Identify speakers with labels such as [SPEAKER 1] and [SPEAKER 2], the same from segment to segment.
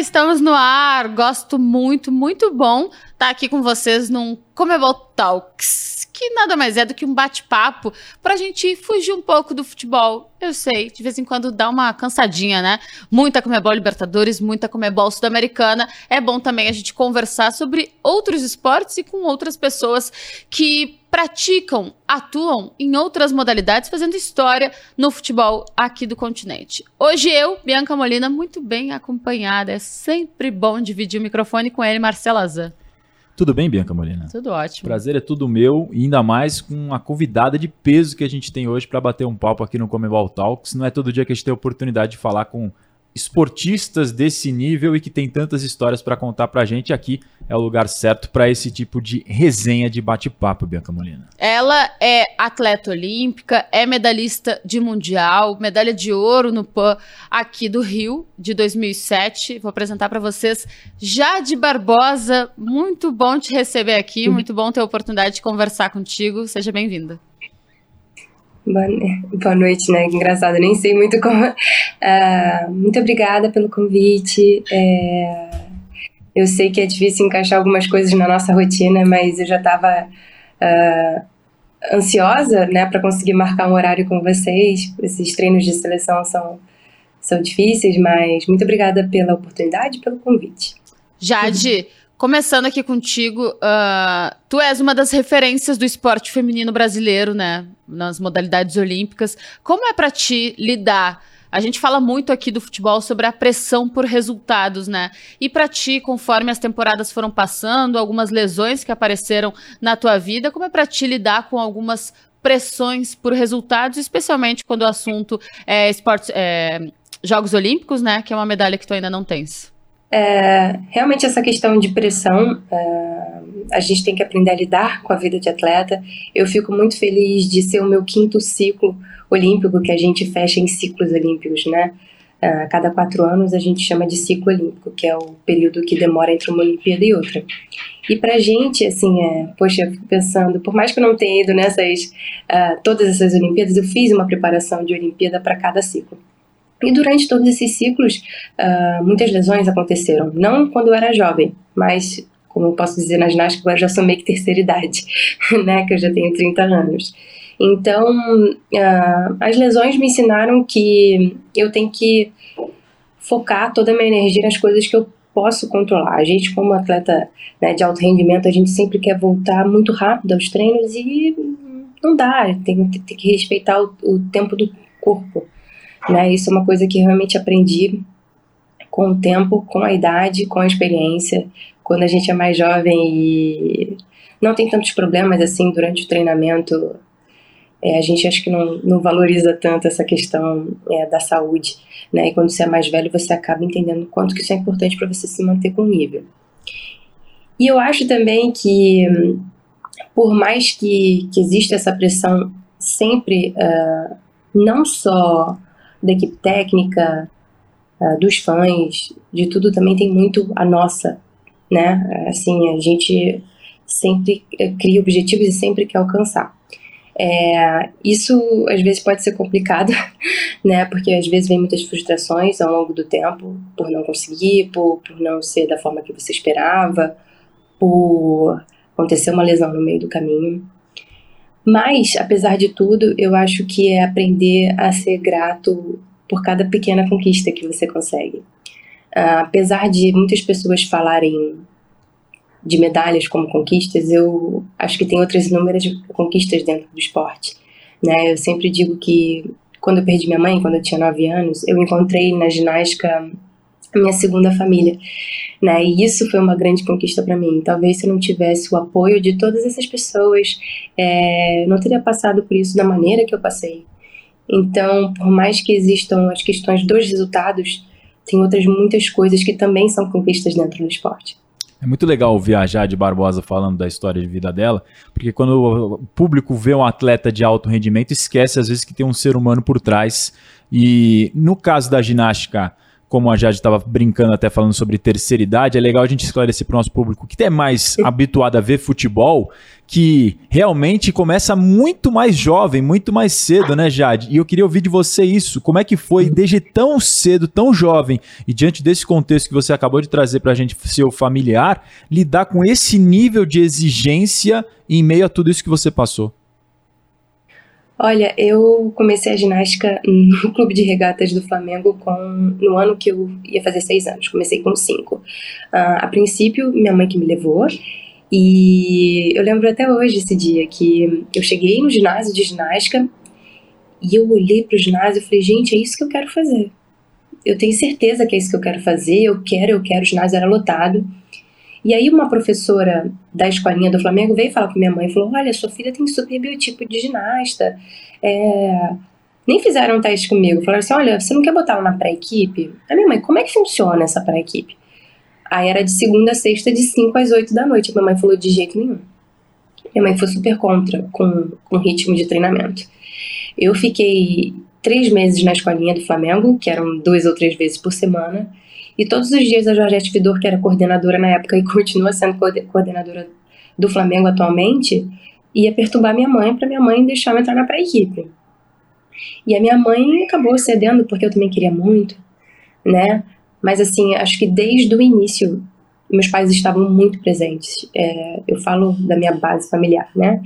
[SPEAKER 1] estamos no ar. Gosto muito, muito bom estar tá aqui com vocês num Comebol Talks, que nada mais é do que um bate-papo para a gente fugir um pouco do futebol. Eu sei, de vez em quando dá uma cansadinha, né? Muita Comebol Libertadores, muita Comebol Sul-Americana. É bom também a gente conversar sobre outros esportes e com outras pessoas que praticam, atuam em outras modalidades, fazendo história no futebol aqui do continente. Hoje eu, Bianca Molina, muito bem acompanhada. É sempre bom dividir o microfone com ele, Marcelo Azan.
[SPEAKER 2] Tudo bem, Bianca Molina?
[SPEAKER 1] Tudo ótimo.
[SPEAKER 2] Prazer é tudo meu, e ainda mais com a convidada de peso que a gente tem hoje para bater um papo aqui no Comebol Talks. Não é todo dia que a gente tem a oportunidade de falar com esportistas desse nível e que tem tantas histórias para contar para a gente aqui é o lugar certo para esse tipo de resenha de bate-papo, Bianca Molina.
[SPEAKER 1] Ela é atleta olímpica, é medalhista de mundial, medalha de ouro no PAN aqui do Rio de 2007. Vou apresentar para vocês Jade Barbosa. Muito bom te receber aqui, muito bom ter a oportunidade de conversar contigo. Seja bem-vinda.
[SPEAKER 3] Boa, noite, né? Engraçado, nem sei muito como. Uh, muito obrigada pelo convite. É, eu sei que é difícil encaixar algumas coisas na nossa rotina, mas eu já estava uh, ah, ansiosa, né, para conseguir marcar um horário com vocês. Esses treinos de seleção são, são difíceis, mas muito obrigada pela oportunidade pelo convite.
[SPEAKER 1] Jade. Começando aqui contigo, uh, tu és uma das referências do esporte feminino brasileiro, né? Nas modalidades olímpicas. Como é para ti lidar? A gente fala muito aqui do futebol sobre a pressão por resultados, né? E para ti, conforme as temporadas foram passando, algumas lesões que apareceram na tua vida, como é para ti lidar com algumas pressões por resultados, especialmente quando o assunto é esportes, é, Jogos Olímpicos, né? Que é uma medalha que tu ainda não tens.
[SPEAKER 3] É, realmente essa questão de pressão, é, a gente tem que aprender a lidar com a vida de atleta. Eu fico muito feliz de ser o meu quinto ciclo olímpico, que a gente fecha em ciclos olímpicos, né? A cada quatro anos a gente chama de ciclo olímpico, que é o período que demora entre uma Olimpíada e outra. E pra gente, assim, é, poxa, eu fico pensando, por mais que eu não tenha ido nessas, uh, todas essas Olimpíadas, eu fiz uma preparação de Olimpíada para cada ciclo. E durante todos esses ciclos, uh, muitas lesões aconteceram. Não quando eu era jovem, mas, como eu posso dizer na ginástica, agora já sou meio que terceira idade, né? Que eu já tenho 30 anos. Então, uh, as lesões me ensinaram que eu tenho que focar toda a minha energia nas coisas que eu posso controlar. A gente, como atleta né, de alto rendimento, a gente sempre quer voltar muito rápido aos treinos e não dá, tem, tem que respeitar o, o tempo do corpo. Né? Isso é uma coisa que realmente aprendi com o tempo, com a idade, com a experiência. Quando a gente é mais jovem e não tem tantos problemas assim durante o treinamento, é, a gente acho que não, não valoriza tanto essa questão é, da saúde. Né? E quando você é mais velho, você acaba entendendo quanto que isso é importante para você se manter com nível. E eu acho também que, por mais que, que exista essa pressão sempre, uh, não só da equipe técnica, uh, dos fãs, de tudo também tem muito a nossa, né? Assim, a gente sempre eh, cria objetivos e sempre quer alcançar. É, isso às vezes pode ser complicado, né? Porque às vezes vem muitas frustrações ao longo do tempo por não conseguir, por, por não ser da forma que você esperava, por acontecer uma lesão no meio do caminho. Mas, apesar de tudo, eu acho que é aprender a ser grato por cada pequena conquista que você consegue. Uh, apesar de muitas pessoas falarem de medalhas como conquistas, eu acho que tem outras inúmeras conquistas dentro do esporte. Né? Eu sempre digo que quando eu perdi minha mãe, quando eu tinha 9 anos, eu encontrei na ginástica minha segunda família né? E isso foi uma grande conquista para mim. Talvez se eu não tivesse o apoio de todas essas pessoas, é, não teria passado por isso da maneira que eu passei. Então, por mais que existam as questões dos resultados, tem outras muitas coisas que também são conquistas dentro do esporte.
[SPEAKER 2] É muito legal viajar de Barbosa falando da história de vida dela, porque quando o público vê um atleta de alto rendimento, esquece às vezes que tem um ser humano por trás. E no caso da ginástica, como a Jade estava brincando até falando sobre terceira idade, é legal a gente esclarecer para o nosso público que é mais habituado a ver futebol, que realmente começa muito mais jovem, muito mais cedo, né, Jade? E eu queria ouvir de você isso. Como é que foi desde tão cedo, tão jovem, e diante desse contexto que você acabou de trazer para a gente, seu familiar, lidar com esse nível de exigência em meio a tudo isso que você passou?
[SPEAKER 3] Olha, eu comecei a ginástica no clube de regatas do Flamengo com, no ano que eu ia fazer seis anos. Comecei com cinco. Uh, a princípio, minha mãe que me levou. E eu lembro até hoje esse dia que eu cheguei no ginásio de ginástica e eu olhei para o ginásio e falei, gente, é isso que eu quero fazer. Eu tenho certeza que é isso que eu quero fazer. Eu quero, eu quero. O ginásio era lotado. E aí uma professora da escolinha do Flamengo veio falar com minha mãe e falou: Olha, sua filha tem super biotipo de ginasta. É... Nem fizeram um teste comigo. Falaram assim: Olha, você não quer botar ela na pré-equipe? A minha mãe, como é que funciona essa pré-equipe? Aí era de segunda a sexta, de 5 às 8 da noite. Minha mãe falou: De jeito nenhum. Minha mãe foi super contra com, com o ritmo de treinamento. Eu fiquei três meses na escolinha do Flamengo, que eram duas ou três vezes por semana. E todos os dias a Georgette Vidor, que era coordenadora na época e continua sendo coordenadora do Flamengo atualmente, ia perturbar minha mãe para minha mãe deixar eu entrar na pré-equipe. E a minha mãe acabou cedendo porque eu também queria muito, né? Mas assim, acho que desde o início meus pais estavam muito presentes. É, eu falo da minha base familiar, né?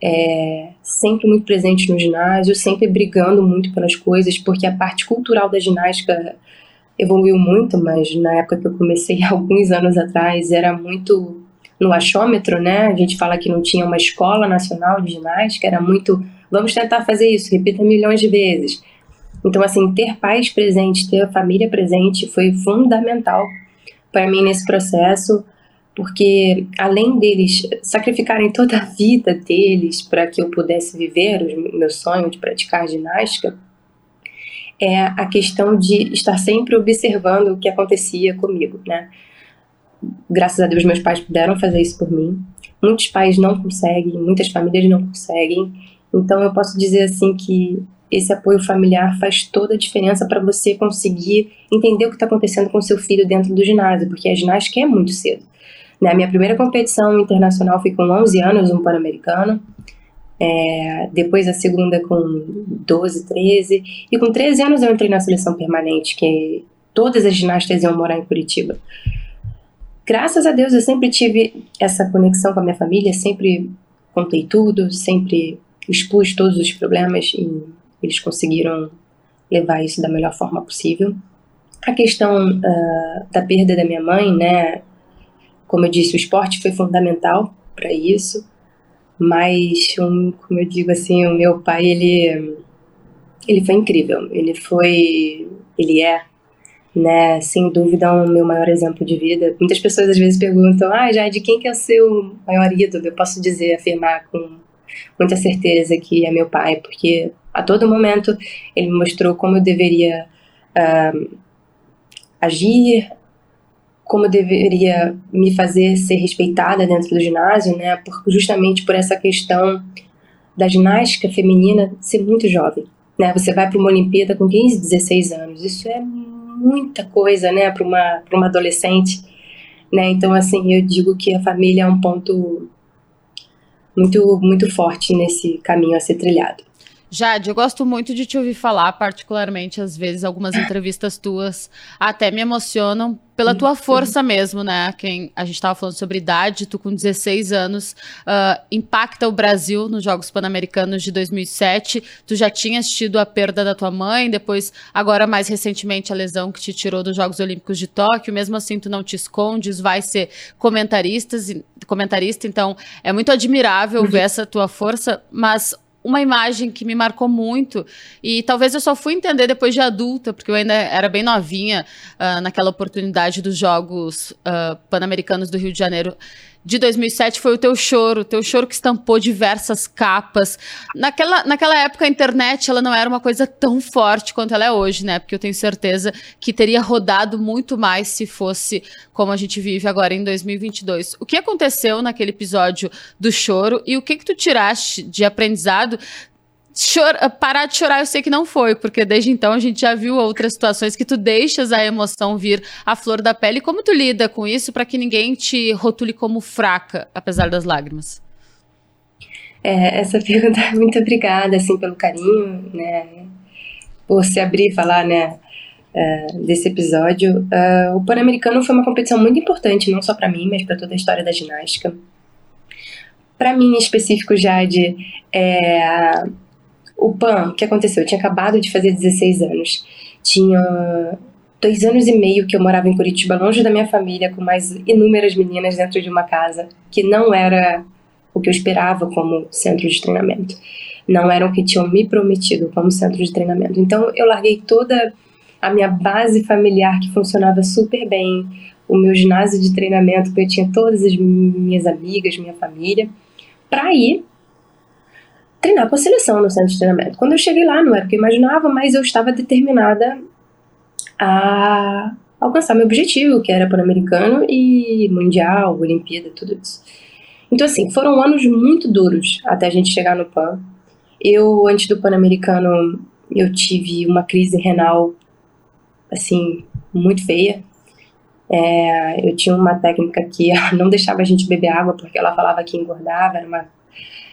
[SPEAKER 3] É, sempre muito presente no ginásio, sempre brigando muito pelas coisas, porque a parte cultural da ginástica evoluiu muito, mas na época que eu comecei, alguns anos atrás, era muito no achômetro, né? A gente fala que não tinha uma escola nacional de ginástica, era muito, vamos tentar fazer isso, repita milhões de vezes. Então, assim, ter pais presentes, ter a família presente foi fundamental para mim nesse processo, porque além deles sacrificarem toda a vida deles para que eu pudesse viver o meu sonho de praticar ginástica, é a questão de estar sempre observando o que acontecia comigo, né? Graças a Deus meus pais puderam fazer isso por mim. Muitos pais não conseguem, muitas famílias não conseguem. Então eu posso dizer assim que esse apoio familiar faz toda a diferença para você conseguir entender o que está acontecendo com seu filho dentro do ginásio, porque a ginástica é muito cedo. Né? A minha primeira competição internacional foi com 11 anos, um Pan-Americano. É, depois a segunda com 12, 13. E com 13 anos eu entrei na seleção permanente, que todas as ginastas iam morar em Curitiba. Graças a Deus eu sempre tive essa conexão com a minha família, sempre contei tudo, sempre expus todos os problemas e eles conseguiram levar isso da melhor forma possível. A questão uh, da perda da minha mãe, né? Como eu disse, o esporte foi fundamental para isso. Mas, um, como eu digo assim, o meu pai, ele, ele foi incrível. Ele foi, ele é, né, sem dúvida, o meu maior exemplo de vida. Muitas pessoas às vezes perguntam, ah, já de quem que é o seu maior ídolo? Eu posso dizer, afirmar com muita certeza que é meu pai, porque a todo momento ele me mostrou como eu deveria uh, agir, como deveria me fazer ser respeitada dentro do ginásio, né? Por, justamente por essa questão da ginástica feminina ser muito jovem, né? Você vai para uma Olimpíada com 15, 16 anos, isso é muita coisa, né? Para uma para uma adolescente, né? Então assim eu digo que a família é um ponto muito muito forte nesse caminho a ser trilhado.
[SPEAKER 1] Jade, eu gosto muito de te ouvir falar, particularmente às vezes algumas entrevistas tuas até me emocionam pela tua força mesmo, né? Quem a gente estava falando sobre idade, tu com 16 anos uh, impacta o Brasil nos Jogos Pan-Americanos de 2007. Tu já tinhas tido a perda da tua mãe, depois agora mais recentemente a lesão que te tirou dos Jogos Olímpicos de Tóquio. Mesmo assim, tu não te escondes, vai ser comentarista, comentarista. Então é muito admirável uhum. ver essa tua força, mas uma imagem que me marcou muito. E talvez eu só fui entender depois de adulta, porque eu ainda era bem novinha uh, naquela oportunidade dos Jogos uh, Pan-Americanos do Rio de Janeiro de 2007 foi o teu choro, o teu choro que estampou diversas capas. Naquela, naquela época a internet ela não era uma coisa tão forte quanto ela é hoje, né? Porque eu tenho certeza que teria rodado muito mais se fosse como a gente vive agora em 2022. O que aconteceu naquele episódio do choro e o que que tu tiraste de aprendizado Chora, parar de chorar eu sei que não foi, porque desde então a gente já viu outras situações que tu deixas a emoção vir à flor da pele. Como tu lida com isso para que ninguém te rotule como fraca, apesar das lágrimas?
[SPEAKER 3] É, essa pergunta, muito obrigada, assim, pelo carinho, né, por se abrir e falar, né, uh, desse episódio. Uh, o Pan-Americano foi uma competição muito importante, não só para mim, mas para toda a história da ginástica. Para mim, em específico, Jade, é, o PAN, o que aconteceu? Eu tinha acabado de fazer 16 anos. Tinha dois anos e meio que eu morava em Curitiba, longe da minha família, com mais inúmeras meninas dentro de uma casa, que não era o que eu esperava como centro de treinamento. Não era o que tinham me prometido como centro de treinamento. Então eu larguei toda a minha base familiar que funcionava super bem, o meu ginásio de treinamento, que eu tinha todas as minhas amigas, minha família, para ir treinar com a seleção no centro de treinamento. Quando eu cheguei lá, não era o que eu imaginava, mas eu estava determinada a alcançar meu objetivo, que era pan-americano e mundial, Olimpíada, tudo isso. Então, assim, foram anos muito duros até a gente chegar no PAN. Eu, antes do Pan-Americano, eu tive uma crise renal, assim, muito feia. É, eu tinha uma técnica que não deixava a gente beber água porque ela falava que engordava, era uma,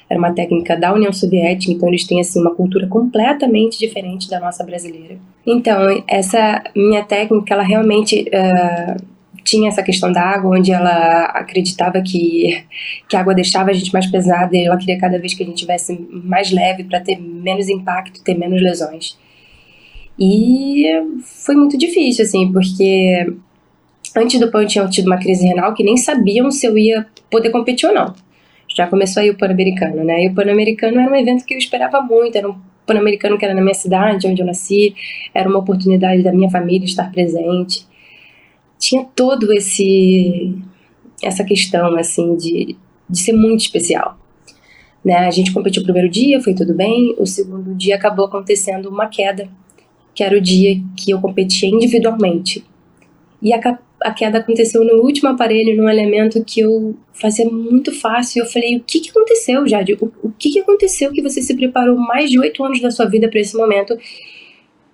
[SPEAKER 3] era uma técnica da União Soviética, então eles têm assim uma cultura completamente diferente da nossa brasileira. Então, essa minha técnica, ela realmente uh, tinha essa questão da água, onde ela acreditava que, que a água deixava a gente mais pesada e ela queria cada vez que a gente tivesse mais leve para ter menos impacto, ter menos lesões. E foi muito difícil, assim, porque antes do PAN eu tinha tido uma crise renal que nem sabiam se eu ia poder competir ou não. Já começou aí o Pan-Americano, né? E o Pan-Americano era um evento que eu esperava muito, era um Pan-Americano que era na minha cidade, onde eu nasci, era uma oportunidade da minha família estar presente tinha todo esse essa questão assim de, de ser muito especial. Né? A gente competiu o primeiro dia, foi tudo bem. O segundo dia acabou acontecendo uma queda, que era o dia que eu competia individualmente. E a, a queda aconteceu no último aparelho, num elemento que eu fazia muito fácil. Eu falei: o que, que aconteceu, Jade? O, o que, que aconteceu que você se preparou mais de oito anos da sua vida para esse momento?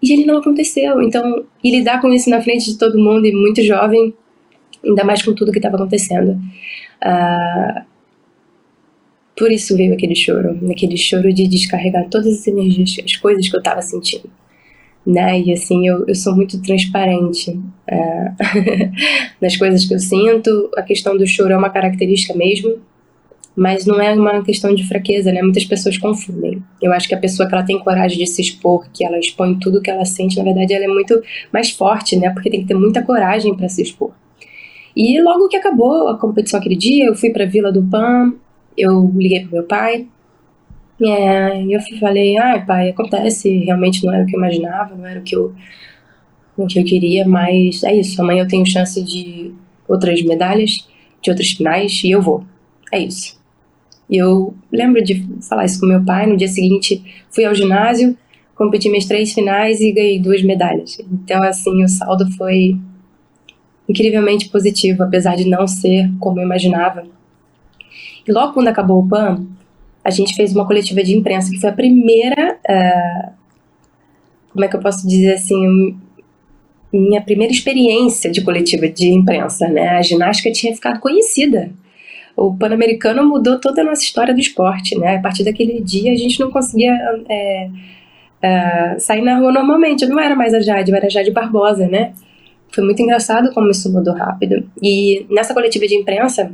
[SPEAKER 3] E ele não aconteceu. Então, e lidar com isso na frente de todo mundo e muito jovem, ainda mais com tudo que estava acontecendo. Uh, por isso veio aquele choro, aquele choro de descarregar todas as energias, as coisas que eu estava sentindo. Né? E assim, eu, eu sou muito transparente uh, nas coisas que eu sinto. A questão do choro é uma característica mesmo, mas não é uma questão de fraqueza, né? Muitas pessoas confundem. Eu acho que a pessoa que ela tem coragem de se expor, que ela expõe tudo que ela sente, na verdade ela é muito mais forte, né? Porque tem que ter muita coragem para se expor. E logo que acabou a competição aquele dia, eu fui para a Vila do Pan, eu liguei pro meu pai, é, eu falei, ah, pai, acontece, realmente não era o que eu imaginava, não era o que eu, o que eu queria, mas é isso, amanhã eu tenho chance de outras medalhas, de outras finais, e eu vou. É isso. E eu lembro de falar isso com meu pai. No dia seguinte, fui ao ginásio, competi minhas três finais e ganhei duas medalhas. Então, assim, o saldo foi incrivelmente positivo, apesar de não ser como eu imaginava. E logo quando acabou o PAN, a gente fez uma coletiva de imprensa, que foi a primeira. Uh, como é que eu posso dizer assim? Minha primeira experiência de coletiva de imprensa, né? A ginástica tinha ficado conhecida o Pan-Americano mudou toda a nossa história do esporte, né? A partir daquele dia a gente não conseguia é, sair na rua normalmente. Eu não era mais a Jade, eu era a Jade Barbosa, né? Foi muito engraçado como isso mudou rápido. E nessa coletiva de imprensa,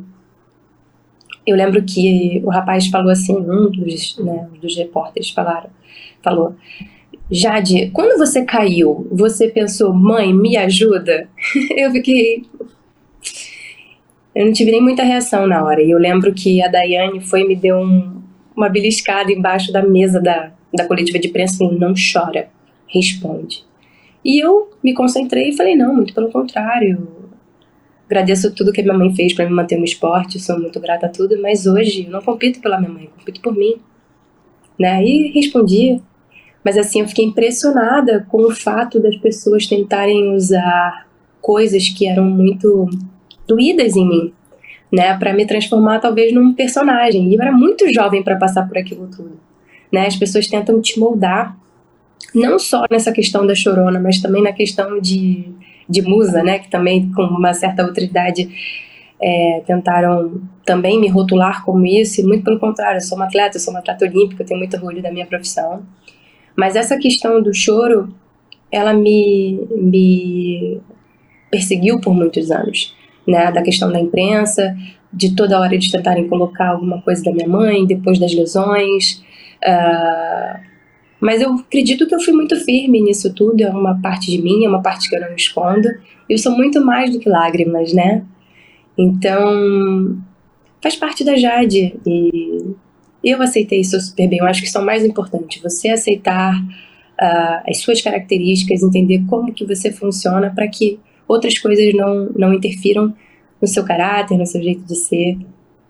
[SPEAKER 3] eu lembro que o rapaz falou assim, um dos, né, dos repórteres falaram, falou, Jade, quando você caiu, você pensou, mãe, me ajuda? eu fiquei, eu não tive nem muita reação na hora. E eu lembro que a Daiane foi e me deu um, uma beliscada embaixo da mesa da, da coletiva de imprensa e não chora, responde. E eu me concentrei e falei, não, muito pelo contrário. Agradeço tudo que a minha mãe fez para me manter no esporte, sou muito grata a tudo, mas hoje eu não compito pela minha mãe, compito por mim. Né? E respondi. Mas assim, eu fiquei impressionada com o fato das pessoas tentarem usar coisas que eram muito doídas em mim, né, para me transformar talvez num personagem. E eu era muito jovem para passar por aquilo tudo, né? As pessoas tentam te moldar, não só nessa questão da chorona, mas também na questão de, de musa, né? Que também, com uma certa autoridade, é, tentaram também me rotular como isso, e muito pelo contrário, eu sou uma atleta, eu sou uma atleta olímpica, eu tenho muito orgulho da minha profissão. Mas essa questão do choro, ela me, me perseguiu por muitos anos, né? Da questão da imprensa, de toda hora de tentarem colocar alguma coisa da minha mãe, depois das lesões. Uh, mas eu acredito que eu fui muito firme nisso tudo, é uma parte de mim, é uma parte que eu não escondo. Eu sou muito mais do que lágrimas, né? Então, faz parte da Jade e eu aceitei isso super bem. Eu acho que isso é o mais importante, você aceitar uh, as suas características, entender como que você funciona para que outras coisas não, não interfiram no seu caráter, no seu jeito de ser.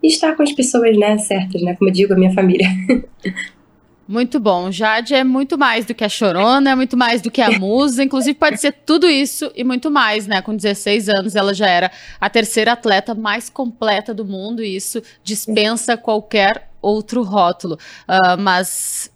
[SPEAKER 3] E estar com as pessoas né, certas, né? Como eu digo, a minha família.
[SPEAKER 1] Muito bom. Jade é muito mais do que a chorona, é muito mais do que a musa. Inclusive, pode ser tudo isso e muito mais, né? Com 16 anos, ela já era a terceira atleta mais completa do mundo, e isso dispensa qualquer outro rótulo. Uh, mas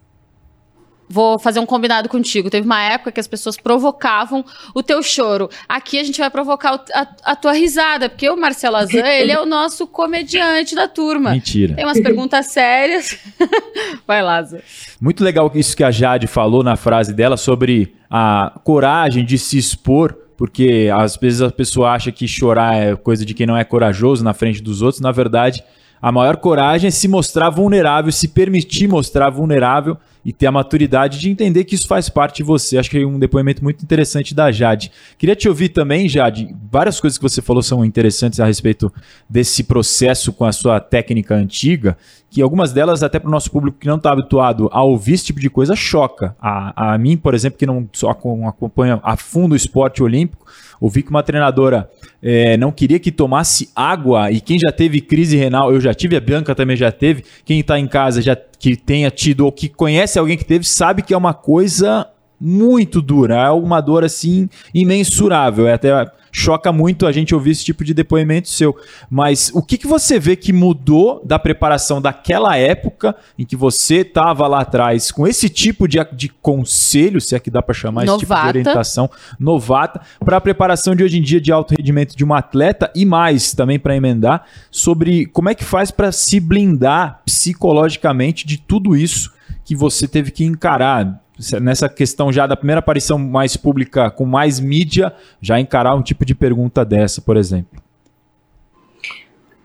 [SPEAKER 1] vou fazer um combinado contigo. Teve uma época que as pessoas provocavam o teu choro. Aqui a gente vai provocar a, a, tua risada, porque o Marcelo Azan, ele é o nosso comediante da turma.
[SPEAKER 2] Mentira.
[SPEAKER 1] Tem umas perguntas sérias. vai lá, Zé.
[SPEAKER 2] Muito legal isso que a Jade falou na frase dela sobre a coragem de se expor porque às vezes a pessoa acha que chorar é coisa de quem não é corajoso na frente dos outros. Na verdade, a maior coragem é se mostrar vulnerável, se permitir mostrar vulnerável e ter a maturidade de entender que isso faz parte de você. Acho que é um depoimento muito interessante da Jade. Queria te ouvir também, Jade. Várias coisas que você falou são interessantes a respeito desse processo com a sua técnica antiga, que algumas delas, até para o nosso público que não está habituado a ouvir esse tipo de coisa, choca. A, a mim, por exemplo, que não só acompanha a fundo o esporte olímpico, ouvi que uma treinadora é, não queria que tomasse água, e quem já teve crise renal, eu já tive, a Bianca também já teve, quem está em casa já que tenha tido ou que conhece alguém que teve, sabe que é uma coisa muito dura, é uma dor assim imensurável, é até choca muito a gente ouvir esse tipo de depoimento seu. Mas o que, que você vê que mudou da preparação daquela época em que você estava lá atrás com esse tipo de, de conselho, se é que dá para chamar novata. esse tipo de orientação novata, para a preparação de hoje em dia de alto rendimento de um atleta e mais também para emendar sobre como é que faz para se blindar psicologicamente de tudo isso que você teve que encarar nessa questão já da primeira aparição mais pública com mais mídia, já encarar um tipo de pergunta dessa, por exemplo?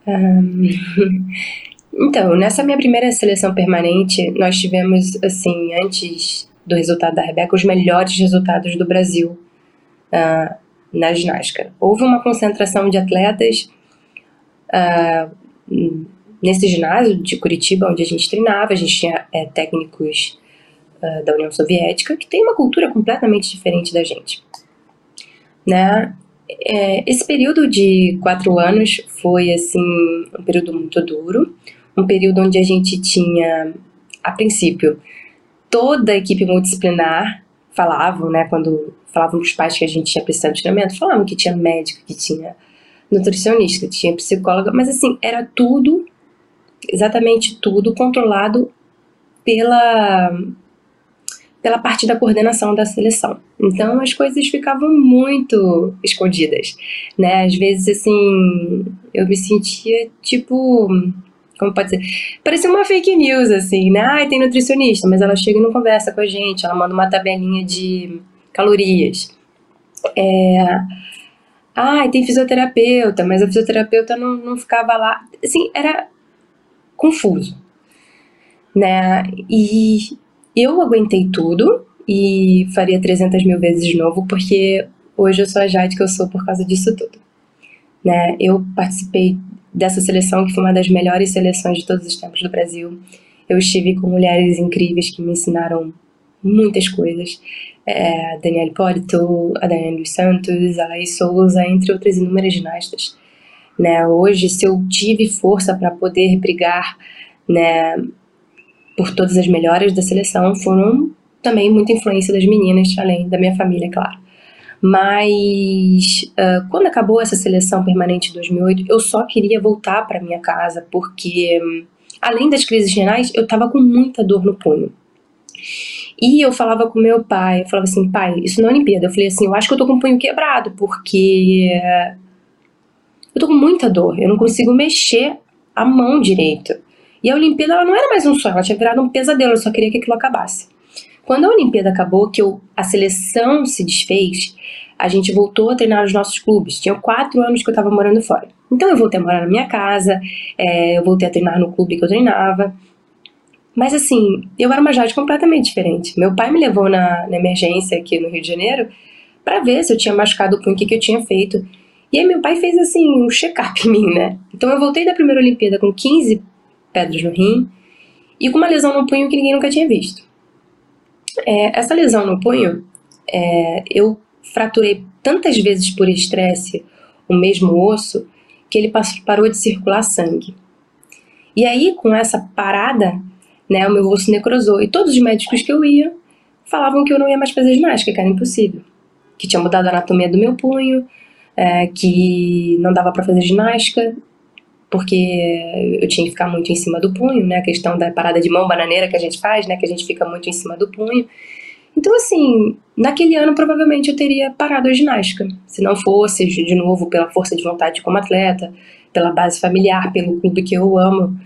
[SPEAKER 3] Um, então, nessa minha primeira seleção permanente, nós tivemos, assim, antes do resultado da Rebeca, os melhores resultados do Brasil uh, na ginástica. Houve uma concentração de atletas uh, nesse ginásio de Curitiba, onde a gente treinava, a gente tinha é, técnicos uh, da União Soviética, que tem uma cultura completamente diferente da gente. Né? É, esse período de quatro anos foi assim um período muito duro, um período onde a gente tinha, a princípio, toda a equipe multidisciplinar falavam, né, quando falavam os pais que a gente tinha precisado de treinamento, falavam que tinha médico, que tinha nutricionista, que tinha psicóloga, mas assim, era tudo, exatamente tudo controlado pela pela parte da coordenação da seleção. Então as coisas ficavam muito escondidas, né? Às vezes assim, eu me sentia tipo como pode ser? Parecia uma fake news, assim, né? Ah, tem nutricionista, mas ela chega e não conversa com a gente, ela manda uma tabelinha de calorias. É... Ah, tem fisioterapeuta, mas a fisioterapeuta não, não ficava lá. Assim, era confuso, né? E eu aguentei tudo e faria 300 mil vezes de novo, porque hoje eu sou a Jade que eu sou por causa disso tudo. Né? Eu participei dessa seleção, que foi uma das melhores seleções de todos os tempos do Brasil. Eu estive com mulheres incríveis que me ensinaram muitas coisas. É, a Daniela Hipólito, a Daniela dos Santos, a Laís Souza, entre outras inúmeras ginastas. Né? Hoje, se eu tive força para poder brigar né, por todas as melhores da seleção foram também muita influência das meninas, além da minha família, claro. Mas uh, quando acabou essa seleção permanente de 2008, eu só queria voltar para minha casa porque, além das crises renais, eu estava com muita dor no punho. E eu falava com meu pai, eu falava assim, pai, isso não é Olimpíada. Eu falei assim, eu acho que eu tô com o punho quebrado, porque eu tô com muita dor, eu não consigo mexer a mão direito. E a Olimpíada ela não era mais um sonho, ela tinha virado um pesadelo, eu só queria que aquilo acabasse. Quando a Olimpíada acabou, que eu, a seleção se desfez, a gente voltou a treinar nos nossos clubes. Tinha quatro anos que eu estava morando fora. Então eu voltei a morar na minha casa, é, eu voltei a treinar no clube que eu treinava. Mas assim, eu era uma Jade completamente diferente. Meu pai me levou na, na emergência aqui no Rio de Janeiro para ver se eu tinha machucado o punho, o que, que eu tinha feito. E aí meu pai fez assim um check-up em mim, né? Então eu voltei da primeira Olimpíada com 15 pedras no rim e com uma lesão no punho que ninguém nunca tinha visto. É, essa lesão no punho, é, eu fraturei tantas vezes por estresse o mesmo osso que ele parou de circular sangue. E aí, com essa parada, né, o meu osso necrosou. E todos os médicos que eu ia falavam que eu não ia mais fazer ginástica, que era impossível. Que tinha mudado a anatomia do meu punho, é, que não dava para fazer ginástica, porque eu tinha que ficar muito em cima do punho, né? A questão da parada de mão bananeira que a gente faz, né? Que a gente fica muito em cima do punho. Então, assim, naquele ano provavelmente eu teria parado a ginástica. Se não fosse, de novo, pela força de vontade como atleta, pela base familiar, pelo clube que eu amo,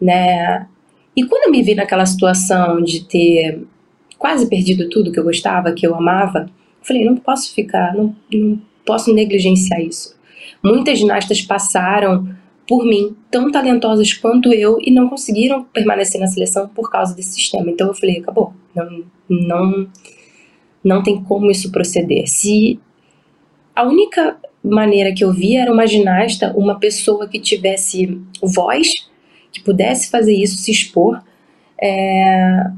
[SPEAKER 3] né? E quando eu me vi naquela situação de ter quase perdido tudo que eu gostava, que eu amava, eu falei, não posso ficar, não, não posso negligenciar isso. Muitas ginastas passaram por mim, tão talentosas quanto eu, e não conseguiram permanecer na seleção por causa desse sistema. Então eu falei, acabou, não, não, não tem como isso proceder. Se a única maneira que eu via era uma ginasta, uma pessoa que tivesse voz, que pudesse fazer isso, se expor, é,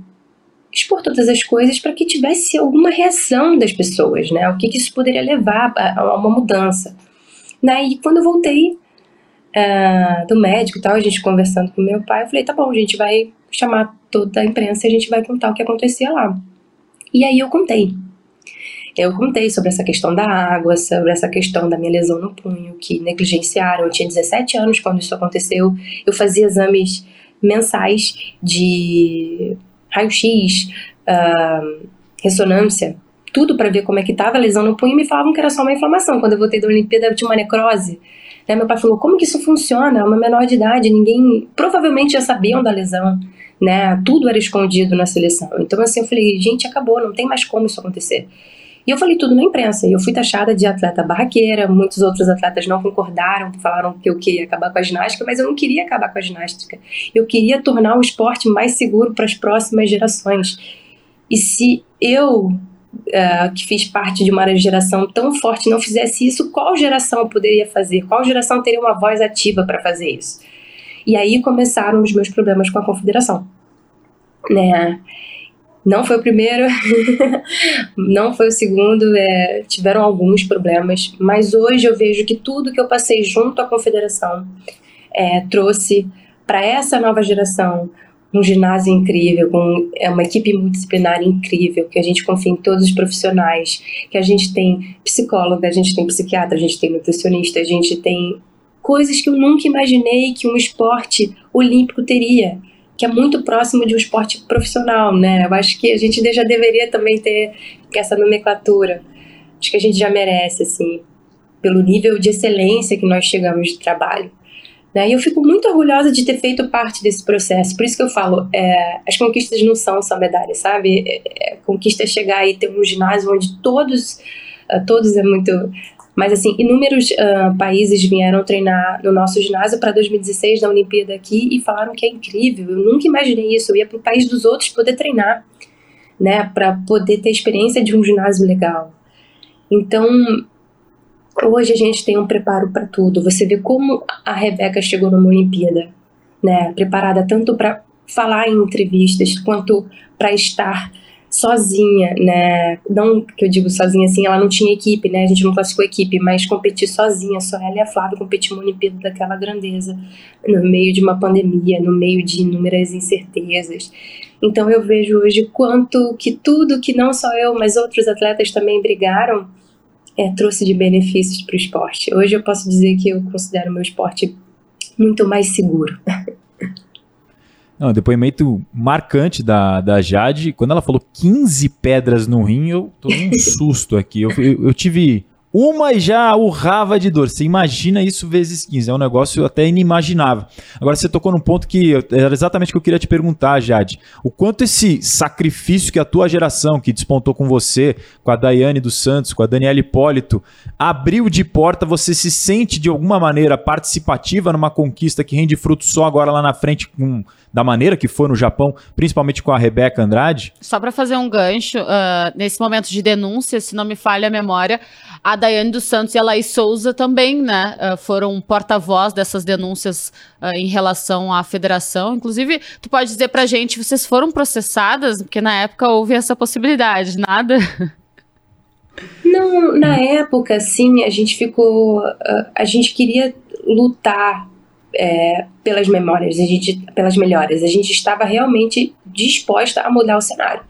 [SPEAKER 3] expor todas as coisas para que tivesse alguma reação das pessoas, né? O que, que isso poderia levar a, a uma mudança. Né? E quando eu voltei uh, do médico e tal, a gente conversando com meu pai, eu falei, tá bom, a gente vai chamar toda a imprensa e a gente vai contar o que acontecia lá. E aí eu contei. Eu contei sobre essa questão da água, sobre essa questão da minha lesão no punho, que negligenciaram. Eu tinha 17 anos quando isso aconteceu. Eu fazia exames mensais de raio-x, uh, ressonância, tudo para ver como é que estava a lesão no punho e me falavam que era só uma inflamação. Quando eu voltei da Olimpíada, eu tinha uma necrose. Né? Meu pai falou: como que isso funciona? É uma menor de idade, ninguém. Provavelmente já sabiam da lesão, né? Tudo era escondido na seleção. Então, assim, eu falei: gente, acabou, não tem mais como isso acontecer. E eu falei tudo na imprensa. E eu fui taxada de atleta barraqueira. Muitos outros atletas não concordaram, falaram que eu queria acabar com a ginástica, mas eu não queria acabar com a ginástica. Eu queria tornar o esporte mais seguro para as próximas gerações. E se eu, uh, que fiz parte de uma geração tão forte, não fizesse isso, qual geração poderia fazer? Qual geração teria uma voz ativa para fazer isso? E aí começaram os meus problemas com a confederação. Né? Não foi o primeiro, não foi o segundo, é, tiveram alguns problemas, mas hoje eu vejo que tudo que eu passei junto à confederação é, trouxe para essa nova geração um ginásio incrível, com é uma equipe multidisciplinar incrível, que a gente confia em todos os profissionais, que a gente tem psicóloga, a gente tem psiquiatra, a gente tem nutricionista, a gente tem coisas que eu nunca imaginei que um esporte olímpico teria que é muito próximo de um esporte profissional, né? Eu acho que a gente já deveria também ter essa nomenclatura. Acho que a gente já merece, assim, pelo nível de excelência que nós chegamos de trabalho. Né? E eu fico muito orgulhosa de ter feito parte desse processo. Por isso que eu falo, é, as conquistas não são só medalhas, sabe? É, é, conquista é chegar e ter um ginásio onde todos, uh, todos é muito mas, assim, inúmeros uh, países vieram treinar no nosso ginásio para 2016 da Olimpíada aqui e falaram que é incrível. Eu nunca imaginei isso. Eu ia para o país dos outros poder treinar, né? Para poder ter experiência de um ginásio legal. Então, hoje a gente tem um preparo para tudo. Você vê como a Rebeca chegou numa Olimpíada, né? Preparada tanto para falar em entrevistas quanto para estar sozinha, né? Não que eu digo sozinha assim, ela não tinha equipe, né? A gente não classificou equipe, mas competir sozinha, só ela e a Flávia competir uma Olimpíada daquela grandeza, no meio de uma pandemia, no meio de inúmeras incertezas. Então eu vejo hoje quanto que tudo que não só eu, mas outros atletas também brigaram, é, trouxe de benefícios para o esporte. Hoje eu posso dizer que eu considero o meu esporte muito mais seguro.
[SPEAKER 2] Não, depoimento marcante da, da Jade. Quando ela falou 15 pedras no rim, eu tô num susto aqui. Eu, eu, eu tive uma e já urrava de dor. Você imagina isso vezes 15. É um negócio até inimaginável. Agora você tocou num ponto que era exatamente o que eu queria te perguntar, Jade. O quanto esse sacrifício que a tua geração, que despontou com você, com a Daiane dos Santos, com a Daniela Hipólito, abriu de porta, você se sente de alguma maneira participativa numa conquista que rende fruto só agora lá na frente com da maneira que foi no Japão, principalmente com a Rebeca Andrade?
[SPEAKER 1] Só para fazer um gancho, uh, nesse momento de denúncia, se não me falha a memória, a Daiane dos Santos e a Laís Souza também, né, uh, foram porta-voz dessas denúncias uh, em relação à federação. Inclusive, tu pode dizer pra gente, vocês foram processadas? Porque na época houve essa possibilidade, nada?
[SPEAKER 3] Não, na época, sim, a gente ficou. A gente queria lutar é, pelas memórias, a gente, pelas melhores. A gente estava realmente disposta a mudar o cenário.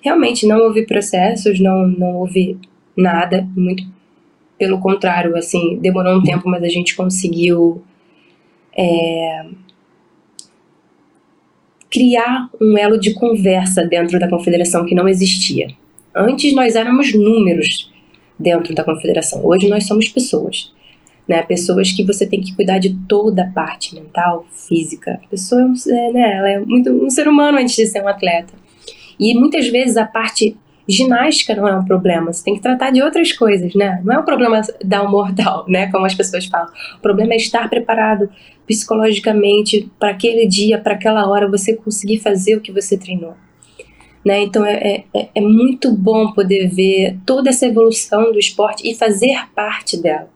[SPEAKER 3] Realmente não houve processos, não, não houve nada, muito pelo contrário, assim, demorou um tempo, mas a gente conseguiu é, criar um elo de conversa dentro da confederação que não existia. Antes nós éramos números dentro da confederação, hoje nós somos pessoas né? Pessoas que você tem que cuidar de toda a parte mental, física. A pessoa é, né, ela é muito um ser humano antes de ser um atleta. E muitas vezes a parte ginástica não é um problema, você tem que tratar de outras coisas, né? Não é um problema dar um mortal, né? Como as pessoas falam. O problema é estar preparado psicologicamente para aquele dia, para aquela hora, você conseguir fazer o que você treinou. Né? Então é, é, é muito bom poder ver toda essa evolução do esporte e fazer parte dela.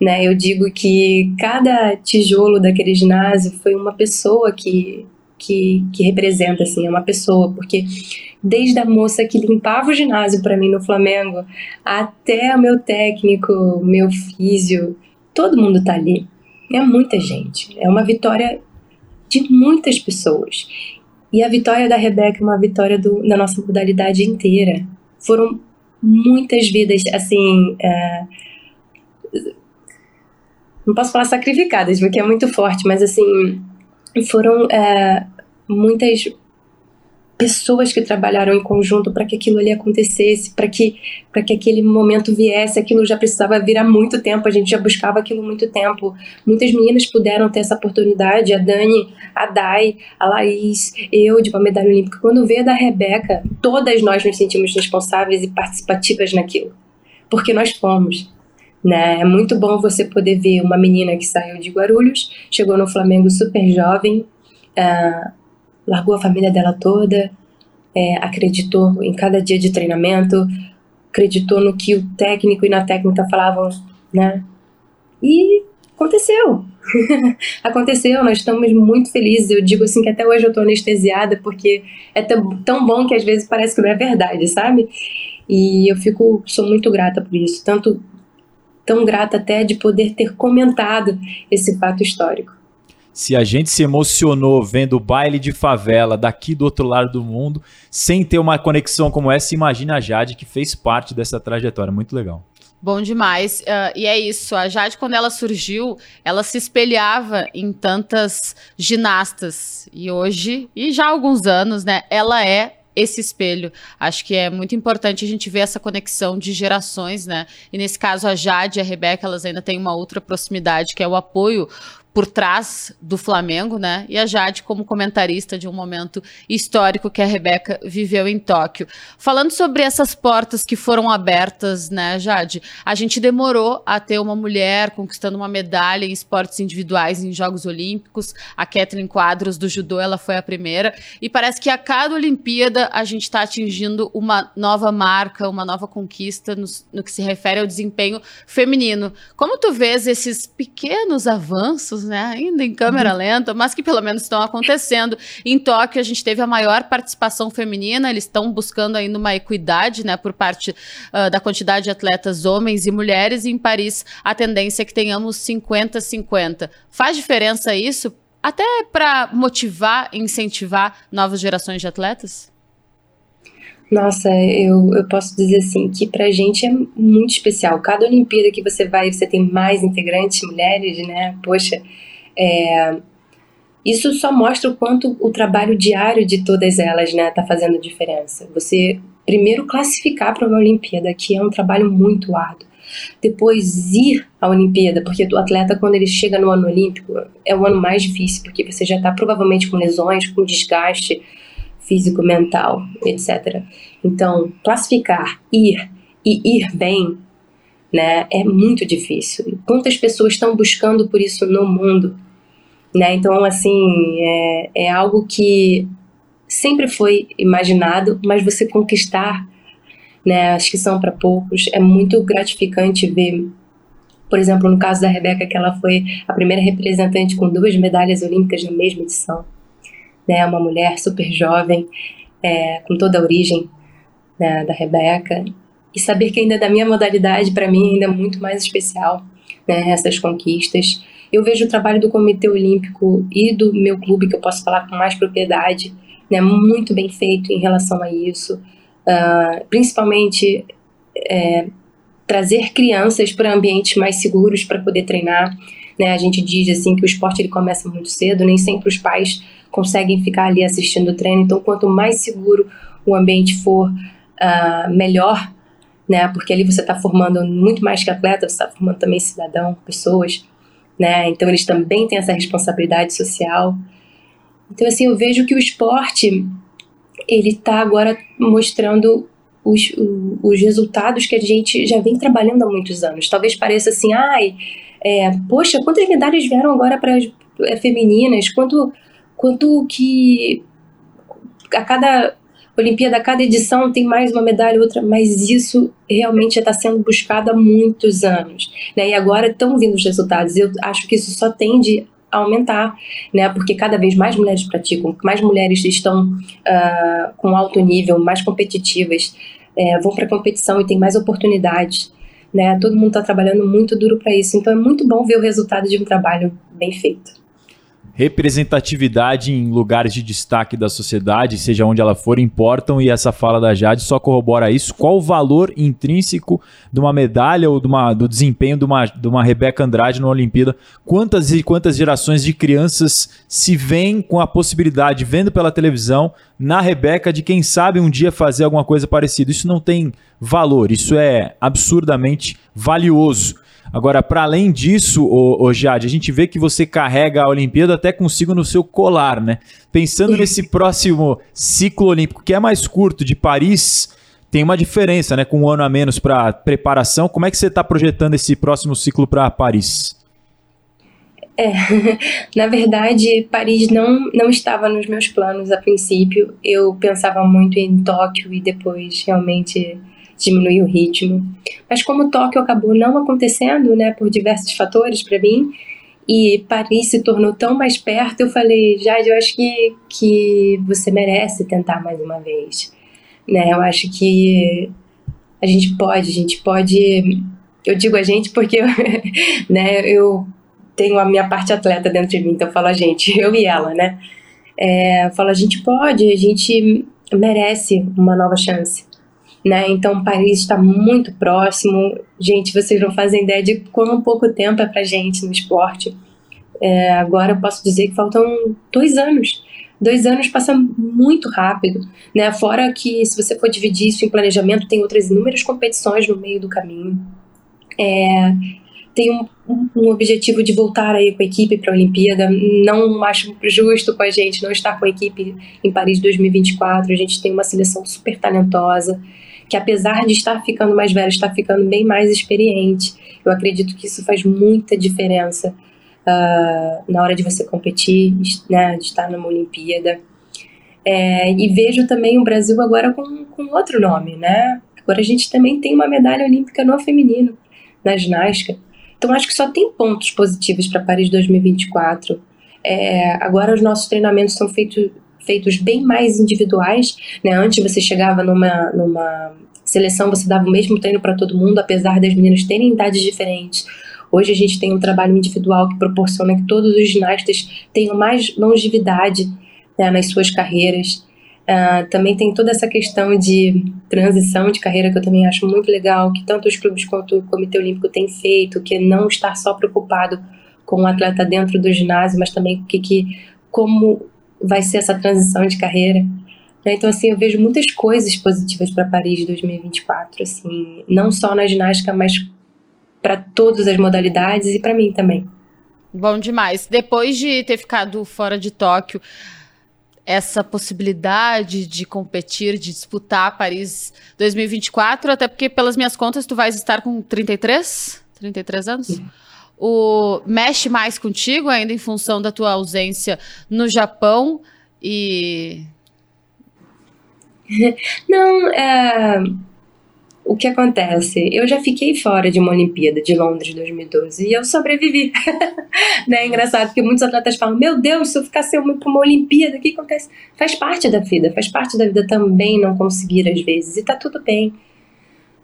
[SPEAKER 3] Né? Eu digo que cada tijolo daquele ginásio foi uma pessoa que, que, que representa, assim, é uma pessoa, porque desde a moça que limpava o ginásio para mim no Flamengo, até o meu técnico, meu físio, todo mundo tá ali. É muita gente, é uma vitória de muitas pessoas. E a vitória da Rebeca é uma vitória do, da nossa modalidade inteira. Foram muitas vidas, assim, é, não posso falar sacrificadas, porque é muito forte, mas assim, foram é, muitas pessoas que trabalharam em conjunto para que aquilo ali acontecesse, para que, para que aquele momento viesse. Aquilo já precisava vir há muito tempo, a gente já buscava aquilo há muito tempo. Muitas meninas puderam ter essa oportunidade, a Dani, a Dai, a Laís, eu de uma medalha olímpica. Quando veio da Rebeca, todas nós nos sentimos responsáveis e participativas naquilo, porque nós fomos. Né? É muito bom você poder ver uma menina que saiu de Guarulhos, chegou no Flamengo super jovem, uh, largou a família dela toda, é, acreditou em cada dia de treinamento, acreditou no que o técnico e na técnica falavam, né? E aconteceu. aconteceu, nós estamos muito felizes. Eu digo assim que até hoje eu estou anestesiada porque é tão, tão bom que às vezes parece que não é verdade, sabe? E eu fico, sou muito grata por isso, tanto tão grata até de poder ter comentado esse fato histórico.
[SPEAKER 2] Se a gente se emocionou vendo o baile de favela daqui do outro lado do mundo, sem ter uma conexão como essa, imagina a Jade que fez parte dessa trajetória. Muito legal.
[SPEAKER 1] Bom demais. Uh, e é isso. A Jade, quando ela surgiu, ela se espelhava em tantas ginastas. E hoje, e já há alguns anos, né, ela é esse espelho. Acho que é muito importante a gente ver essa conexão de gerações, né? E nesse caso, a Jade e a Rebeca, elas ainda têm uma outra proximidade, que é o apoio por trás do Flamengo, né? E a Jade como comentarista de um momento histórico que a Rebeca viveu em Tóquio. Falando sobre essas portas que foram abertas, né, Jade? A gente demorou a ter uma mulher conquistando uma medalha em esportes individuais em Jogos Olímpicos. A Kathleen Quadros do judô, ela foi a primeira. E parece que a cada Olimpíada a gente está atingindo uma nova marca, uma nova conquista no, no que se refere ao desempenho feminino. Como tu vês esses pequenos avanços né? Ainda em câmera uhum. lenta, mas que pelo menos estão acontecendo. Em Tóquio, a gente teve a maior participação feminina, eles estão buscando ainda uma equidade, né, por parte uh, da quantidade de atletas homens e mulheres, e em Paris a tendência é que tenhamos 50-50. Faz diferença isso? Até para motivar e incentivar novas gerações de atletas?
[SPEAKER 3] Nossa, eu, eu posso dizer assim que pra gente é muito especial. Cada Olimpíada que você vai, você tem mais integrantes mulheres, né? Poxa, é... isso só mostra o quanto o trabalho diário de todas elas né, tá fazendo diferença. Você primeiro classificar para uma Olimpíada, que é um trabalho muito árduo. Depois ir à Olimpíada, porque o atleta, quando ele chega no ano olímpico, é o ano mais difícil, porque você já está provavelmente com lesões, com desgaste físico, mental, etc. Então, classificar, ir e ir bem, né, é muito difícil. Quantas pessoas estão buscando por isso no mundo? Né? Então, assim, é, é algo que sempre foi imaginado, mas você conquistar, né, acho que são para poucos, é muito gratificante ver, por exemplo, no caso da Rebeca, que ela foi a primeira representante com duas medalhas olímpicas na mesma edição, né, uma mulher super jovem, é, com toda a origem né, da Rebeca, e saber que ainda da minha modalidade, para mim, ainda é muito mais especial, né, essas conquistas. Eu vejo o trabalho do Comitê Olímpico e do meu clube, que eu posso falar com mais propriedade, né, muito bem feito em relação a isso. Uh, principalmente é, trazer crianças para ambientes mais seguros para poder treinar. Né? A gente diz assim que o esporte ele começa muito cedo, nem sempre os pais conseguem ficar ali assistindo o treino. Então, quanto mais seguro o ambiente for, uh, melhor, né? Porque ali você está formando muito mais que atleta, você está formando também cidadão, pessoas, né? Então eles também têm essa responsabilidade social. Então, assim, eu vejo que o esporte, ele está agora mostrando os, os resultados que a gente já vem trabalhando há muitos anos. Talvez pareça assim, ai, é, poxa, quantas medalhas vieram agora para as é, femininas, quanto, quanto que a cada Olimpíada, a cada edição tem mais uma medalha, outra, mas isso realmente já está sendo buscado há muitos anos. Né? E agora estão vindo os resultados. Eu acho que isso só tende aumentar, né? Porque cada vez mais mulheres praticam, mais mulheres estão uh, com alto nível, mais competitivas, é, vão para a competição e tem mais oportunidades, né? Todo mundo está trabalhando muito duro para isso, então é muito bom ver o resultado de um trabalho bem feito
[SPEAKER 2] representatividade em lugares de destaque da sociedade, seja onde ela for, importam e essa fala da Jade só corrobora isso. Qual o valor intrínseco de uma medalha ou de uma, do desempenho de uma, de uma Rebeca Andrade na Olimpíada? Quantas e quantas gerações de crianças se veem com a possibilidade, vendo pela televisão, na Rebeca, de quem sabe um dia fazer alguma coisa parecida? Isso não tem valor, isso é absurdamente valioso. Agora, para além disso, ô, ô Jade, a gente vê que você carrega a Olimpíada até consigo no seu colar, né? Pensando nesse próximo ciclo olímpico, que é mais curto, de Paris, tem uma diferença, né? Com um ano a menos para preparação. Como é que você está projetando esse próximo ciclo para Paris?
[SPEAKER 3] É, na verdade, Paris não, não estava nos meus planos a princípio. Eu pensava muito em Tóquio e depois realmente diminuir o ritmo. Mas como Tóquio acabou não acontecendo, né, por diversos fatores para mim, e Paris se tornou tão mais perto, eu falei, Jade, eu acho que, que você merece tentar mais uma vez. Né, eu acho que a gente pode, a gente pode. Eu digo a gente porque né, eu tenho a minha parte atleta dentro de mim, então eu falo a gente, eu e ela, né? É, eu falo, a gente pode, a gente merece uma nova chance né? Então Paris está muito próximo. Gente, vocês não fazem ideia de quão pouco tempo é pra gente no esporte. É, agora eu posso dizer que faltam dois anos. Dois anos passa muito rápido, né? Fora que se você for dividir isso em planejamento, tem outras inúmeras competições no meio do caminho. É, tem um, um, objetivo de voltar aí com a equipe para a Olimpíada. Não acho justo com a gente não estar com a equipe em Paris 2024. A gente tem uma seleção super talentosa que apesar de estar ficando mais velha, está ficando bem mais experiente. Eu acredito que isso faz muita diferença uh, na hora de você competir, né, de estar numa Olimpíada. É, e vejo também o Brasil agora com, com outro nome, né? Agora a gente também tem uma medalha olímpica no feminino, na ginástica. Então acho que só tem pontos positivos para Paris 2024. É, agora os nossos treinamentos são feitos feitos bem mais individuais, né? Antes você chegava numa, numa seleção, você dava o mesmo treino para todo mundo, apesar das meninas terem idades diferentes. Hoje a gente tem um trabalho individual que proporciona que todos os ginastas tenham mais longevidade né, nas suas carreiras. Uh, também tem toda essa questão de transição de carreira que eu também acho muito legal, que tanto os clubes quanto o Comitê Olímpico têm feito, que é não estar só preocupado com o atleta dentro do ginásio, mas também que, que como vai ser essa transição de carreira. Né? Então, assim, eu vejo muitas coisas positivas para Paris 2024, assim, não só na ginástica, mas para todas as modalidades e para mim também.
[SPEAKER 1] Bom demais. Depois de ter ficado fora de Tóquio, essa possibilidade de competir, de disputar Paris 2024, até porque pelas minhas contas tu vais estar com 33, 33 anos? Sim. O mexe mais contigo ainda em função da tua ausência no Japão e
[SPEAKER 3] Não, é o que acontece? Eu já fiquei fora de uma Olimpíada de Londres 2012 e eu sobrevivi. né? É engraçado porque muitos atletas falam: Meu Deus, se eu ficar sem uma, uma Olimpíada, o que acontece? Faz parte da vida, faz parte da vida também não conseguir às vezes e tá tudo bem.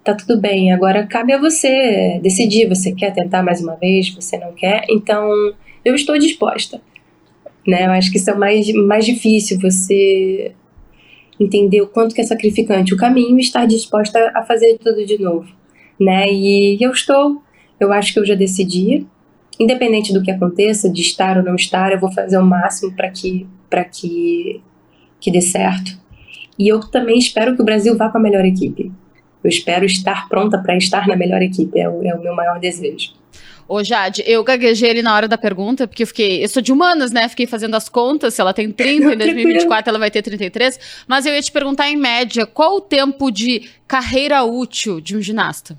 [SPEAKER 3] Tá tudo bem. Agora cabe a você decidir: você quer tentar mais uma vez, você não quer. Então eu estou disposta. Né? Eu acho que isso é mais, mais difícil você entender o quanto que é sacrificante o caminho e estar disposta a fazer tudo de novo, né? E eu estou, eu acho que eu já decidi, independente do que aconteça, de estar ou não estar, eu vou fazer o máximo para que para que que dê certo. E eu também espero que o Brasil vá com a melhor equipe. Eu espero estar pronta para estar na melhor equipe, é o, é o meu maior desejo.
[SPEAKER 1] Ô, Jade, eu gaguejei ali na hora da pergunta, porque eu fiquei. Eu sou de humanas, né? Fiquei fazendo as contas. Se ela tem 30 em 2024, ela vai ter 33. Mas eu ia te perguntar, em média, qual o tempo de carreira útil de um ginasta?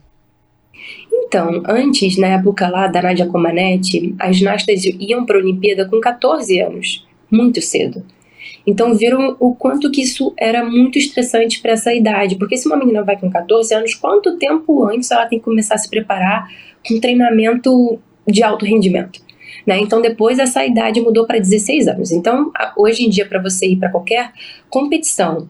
[SPEAKER 3] Então, antes, na época lá da Nadia Comaneci, as ginastas iam para a Olimpíada com 14 anos, muito cedo. Então viram o quanto que isso era muito estressante para essa idade, porque se uma menina vai com 14 anos, quanto tempo antes ela tem que começar a se preparar com treinamento de alto rendimento. Né? Então, depois essa idade mudou para 16 anos. Então, hoje em dia, para você ir para qualquer competição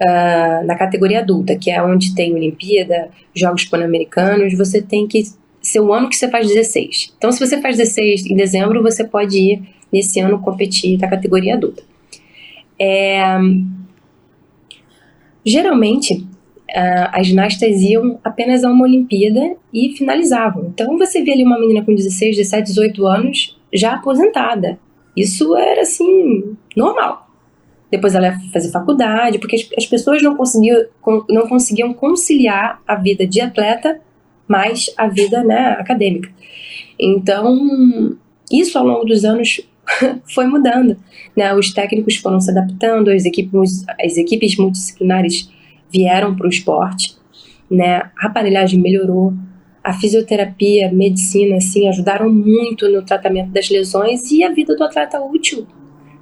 [SPEAKER 3] uh, na categoria adulta, que é onde tem Olimpíada, Jogos Pan-Americanos, você tem que ser o ano que você faz 16. Então, se você faz 16 em dezembro, você pode ir nesse ano competir na categoria adulta. É, geralmente, as ginastas iam apenas a uma Olimpíada e finalizavam. Então você vê ali uma menina com 16, 17, 18 anos já aposentada. Isso era assim, normal. Depois ela ia fazer faculdade, porque as, as pessoas não conseguiam, não conseguiam conciliar a vida de atleta mais a vida né, acadêmica. Então, isso ao longo dos anos foi mudando. Né? Os técnicos foram se adaptando, as equipes, as equipes multidisciplinares vieram para o esporte, né? A aparelhagem melhorou, a fisioterapia, a medicina, assim, ajudaram muito no tratamento das lesões e a vida do atleta útil,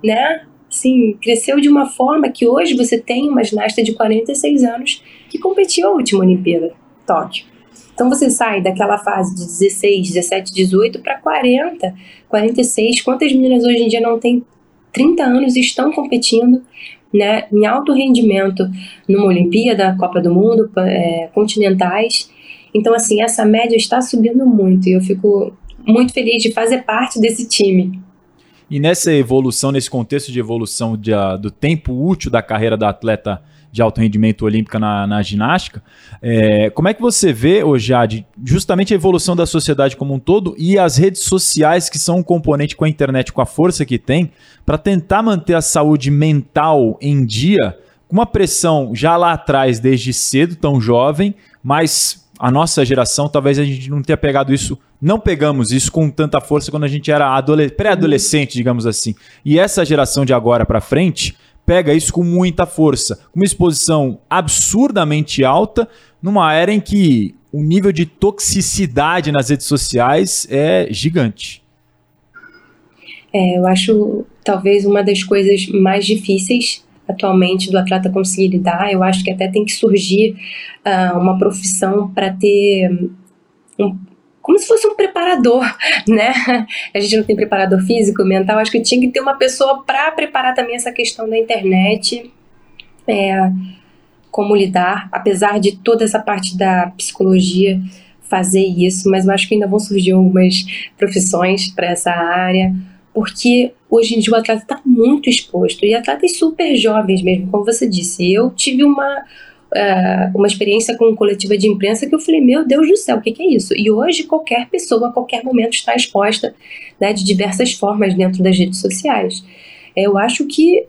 [SPEAKER 3] né? Sim, cresceu de uma forma que hoje você tem uma ginasta de 46 anos que competiu a última Olimpíada, Tóquio. Então você sai daquela fase de 16, 17, 18 para 40, 46. Quantas meninas hoje em dia não têm 30 anos e estão competindo né, em alto rendimento numa Olimpíada, Copa do Mundo, é, continentais. Então, assim, essa média está subindo muito e eu fico muito feliz de fazer parte desse time.
[SPEAKER 2] E nessa evolução, nesse contexto de evolução de, uh, do tempo útil da carreira da atleta de alto rendimento olímpica na, na ginástica. É, como é que você vê, Jade, justamente a evolução da sociedade como um todo e as redes sociais que são um componente com a internet, com a força que tem, para tentar manter a saúde mental em dia, com uma pressão já lá atrás, desde cedo, tão jovem, mas a nossa geração, talvez a gente não tenha pegado isso, não pegamos isso com tanta força quando a gente era pré-adolescente, digamos assim. E essa geração de agora para frente pega isso com muita força, uma exposição absurdamente alta, numa era em que o nível de toxicidade nas redes sociais é gigante.
[SPEAKER 3] É, eu acho talvez uma das coisas mais difíceis atualmente do atleta conseguir lidar. Eu acho que até tem que surgir uh, uma profissão para ter um, como se fosse um preparador, né? A gente não tem preparador físico, mental, acho que tinha que ter uma pessoa para preparar também essa questão da internet, é, como lidar, apesar de toda essa parte da psicologia fazer isso, mas eu acho que ainda vão surgir algumas profissões para essa área, porque hoje em dia o atleta está muito exposto, e atletas super jovens mesmo, como você disse. Eu tive uma uh, uma experiência com coletiva de imprensa que eu falei, meu Deus do céu, o que, que, é isso? E hoje qualquer pessoa, a qualquer momento, está exposta né, de diversas formas dentro das redes sociais. Eu acho que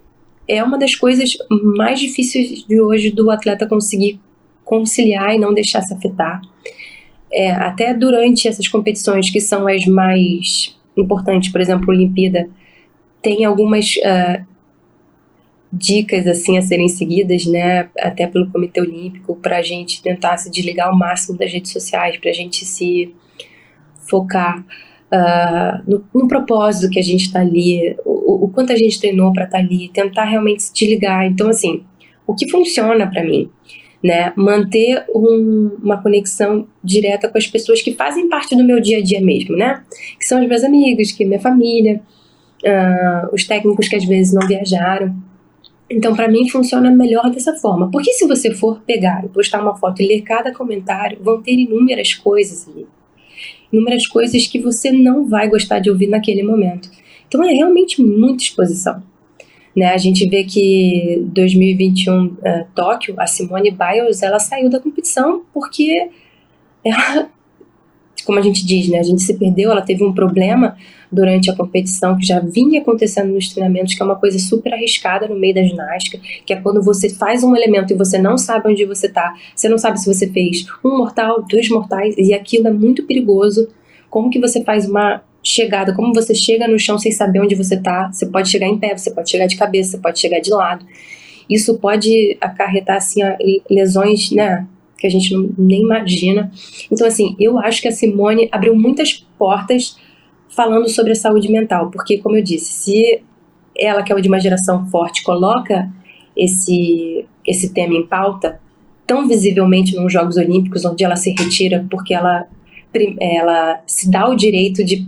[SPEAKER 3] é uma das coisas mais difíceis de hoje do atleta conseguir conciliar e não deixar se afetar. É, até durante essas competições que são as mais importantes, por exemplo, a Olimpíada, tem algumas uh, dicas assim a serem seguidas, né, até pelo Comitê Olímpico, para a gente tentar se desligar ao máximo das redes sociais, para a gente se focar uh, no, no, propósito que a gente está ali, o, o, quanto a gente treinou para estar tá ali, tentar realmente se desligar. Então, assim, o que funciona para mim, né, manter um, uma conexão direta com as pessoas que fazem parte do meu dia a dia mesmo, né, que são os meus amigos, que é minha família, uh, os técnicos que às vezes não viajaram. Então, para mim, funciona melhor dessa forma. Porque se você for pegar e postar uma foto e ler cada comentário, vão ter inúmeras coisas ali. Inúmeras coisas que você não vai gostar de ouvir naquele momento. Então, é realmente muita exposição. Né? A gente vê que 2021 uh, eh, Tóquio, a Simone Biles, ela saiu da competição porque ela, como a gente diz, né, a gente se perdeu, ela teve um problema durante a competição que já vinha acontecendo nos treinamentos, que é uma coisa super arriscada no meio da ginástica, que é quando você faz um elemento e você não sabe onde você está, você não sabe se você fez um mortal, dois mortais, e aquilo é muito perigoso. Como que você faz uma chegada, como você chega no chão sem saber onde você está? Você pode chegar em pé, você pode chegar de cabeça, você pode chegar de lado. Isso pode acarretar assim lesões, né, que a gente nem imagina. Então assim, eu acho que a Simone abriu muitas portas falando sobre a saúde mental, porque, como eu disse, se ela, que é de uma geração forte, coloca esse, esse tema em pauta, tão visivelmente nos Jogos Olímpicos, onde ela se retira porque ela, ela se dá o direito de,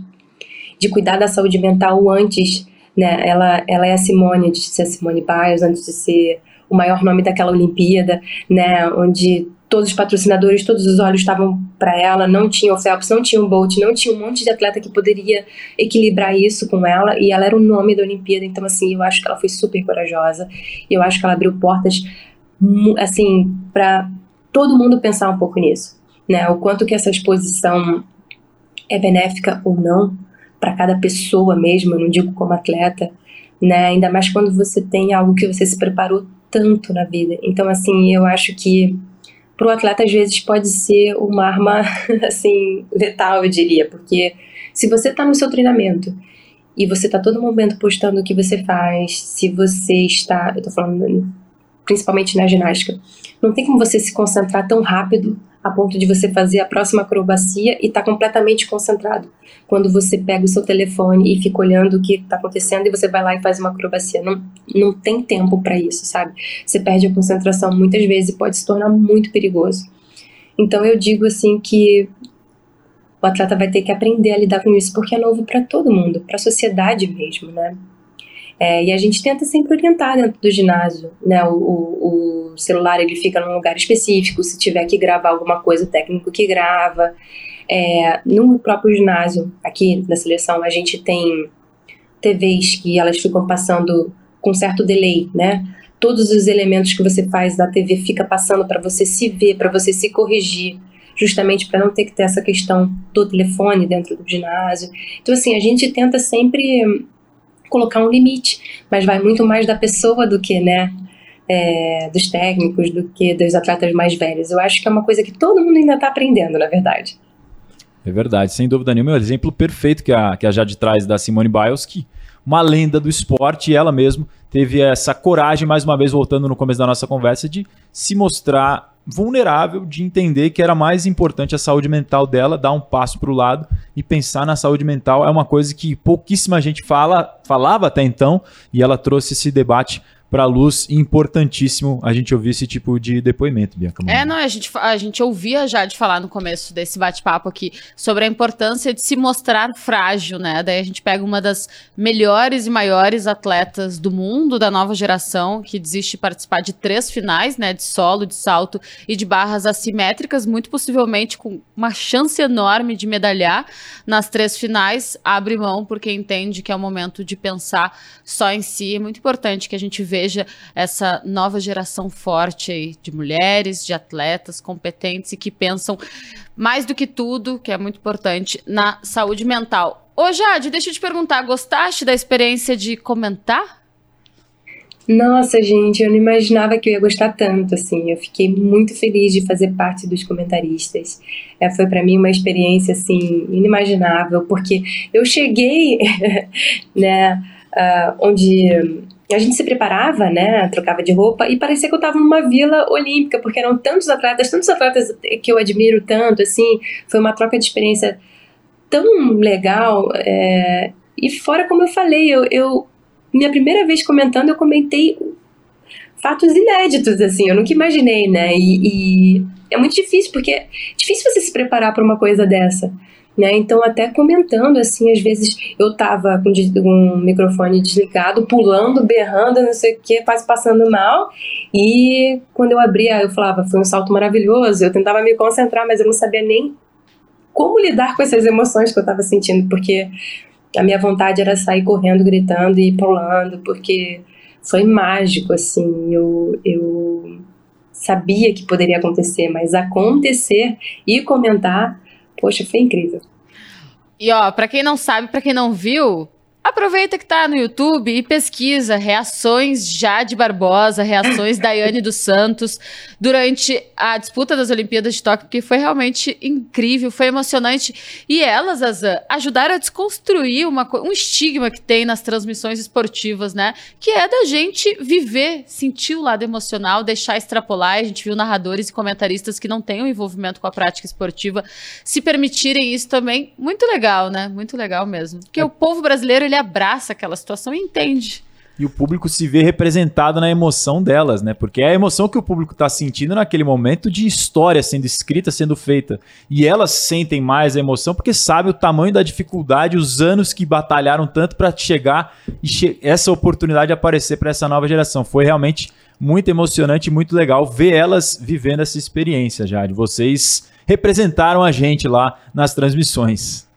[SPEAKER 3] de cuidar da saúde mental antes, né? Ela, ela é a Simone, antes de ser a Simone Biles, antes de ser o maior nome daquela Olimpíada, né? Onde todos os patrocinadores, todos os olhos estavam para ela, não tinha o Phelps, não tinha o Bolt, não tinha um monte de atleta que poderia equilibrar isso com ela, e ela era o nome da Olimpíada, então assim, eu acho que ela foi super corajosa, eu acho que ela abriu portas, assim, para todo mundo pensar um pouco nisso, né, o quanto que essa exposição é benéfica ou não, para cada pessoa mesmo, eu não digo como atleta, né, ainda mais quando você tem algo que você se preparou tanto na vida, então assim, eu acho que para o atleta às vezes pode ser uma arma assim letal, eu diria, porque se você está no seu treinamento e você está todo momento postando o que você faz, se você está, eu estou falando principalmente na ginástica, não tem como você se concentrar tão rápido a ponto de você fazer a próxima acrobacia e tá completamente concentrado. Quando você pega o seu telefone e fica olhando o que está acontecendo e você vai lá e faz uma acrobacia. Não, não tem tempo para isso, sabe? Você perde a concentração muitas vezes e pode se tornar muito perigoso. Então eu digo assim que o atleta vai ter que aprender a lidar com isso porque é novo para todo mundo, para a sociedade mesmo, né? É, e a gente tenta sempre orientar dentro do ginásio, né? O, o, o, celular ele fica num lugar específico, se tiver que gravar alguma coisa, o técnico que grava. É, no próprio ginásio, aqui na seleção, a gente tem TVs que elas ficam passando com certo delay, né? Todos os elementos que você faz da TV fica passando para você se ver, para você se corrigir, justamente para não ter que ter essa questão do telefone dentro do ginásio. Então, assim, a gente tenta sempre colocar um limite, mas vai muito mais da pessoa do que, né, é, dos técnicos, do que dos atletas mais velhos. Eu acho que é uma coisa que todo mundo ainda está aprendendo, na verdade.
[SPEAKER 2] É verdade, sem dúvida nenhuma. É um exemplo perfeito que a, que a Jade traz da Simone Biles, que uma lenda do esporte, e ela mesma teve essa coragem, mais uma vez voltando no começo da nossa conversa, de se mostrar vulnerável de entender que era mais importante a saúde mental dela, dar um passo para o lado e pensar na saúde mental. É uma coisa que pouquíssima gente fala, falava até então, e ela trouxe esse debate para a luz, importantíssimo a gente ouvir esse tipo de depoimento, Bianca.
[SPEAKER 1] É, não, a gente, a gente ouvia já de falar no começo desse bate-papo aqui sobre a importância de se mostrar frágil, né? Daí a gente pega uma das melhores e maiores atletas do mundo, da nova geração, que desiste de participar de três finais, né? De solo, de salto e de barras assimétricas, muito possivelmente com uma chance enorme de medalhar nas três finais, abre mão porque entende que é o momento de pensar só em si. É muito importante que a gente veja veja essa nova geração forte aí de mulheres, de atletas competentes e que pensam mais do que tudo, que é muito importante, na saúde mental. Ô Jade, deixa eu te perguntar, gostaste da experiência de comentar
[SPEAKER 3] Nossa, gente, eu não imaginava que eu ia gostar tanto, assim. Eu fiquei muito feliz de fazer parte dos comentaristas. É, foi para mim uma experiência, assim, inimaginável, porque eu cheguei, né, uh, onde a gente se preparava, né, trocava de roupa e parecia que eu estava numa vila olímpica, porque eram tantos atletas, tantos atletas que eu admiro tanto, assim. Foi uma troca de experiência tão legal. É, e fora, como eu falei, eu, eu minha primeira vez comentando, eu comentei fatos inéditos, assim, eu nunca imaginei, né? E, e é muito difícil, porque é difícil você se preparar para uma coisa dessa. Né? Então, até comentando, assim, às vezes eu tava com um microfone desligado, pulando, berrando, não sei o que, quase passando mal. E quando eu abria, eu falava, foi um salto maravilhoso. Eu tentava me concentrar, mas eu não sabia nem como lidar com essas emoções que eu tava sentindo, porque a minha vontade era sair correndo, gritando e pulando, porque foi mágico, assim, eu, eu sabia que poderia acontecer, mas acontecer e comentar, poxa, foi incrível.
[SPEAKER 1] E ó, para quem não sabe, para quem não viu, Aproveita que tá no YouTube e pesquisa reações Jade Barbosa, reações Daiane dos Santos durante a disputa das Olimpíadas de Tóquio, que foi realmente incrível, foi emocionante. E elas, Azan, ajudaram a desconstruir uma, um estigma que tem nas transmissões esportivas, né? Que é da gente viver, sentir o lado emocional, deixar extrapolar. A gente viu narradores e comentaristas que não têm um envolvimento com a prática esportiva se permitirem isso também. Muito legal, né? Muito legal mesmo. Porque é. o povo brasileiro, ele abraça aquela situação e entende.
[SPEAKER 2] E o público se vê representado na emoção delas, né? Porque é a emoção que o público está sentindo naquele momento de história sendo escrita, sendo feita. E elas sentem mais a emoção porque sabem o tamanho da dificuldade, os anos que batalharam tanto para chegar e che essa oportunidade aparecer para essa nova geração. Foi realmente muito emocionante e muito legal ver elas vivendo essa experiência já. De vocês representaram a gente lá nas transmissões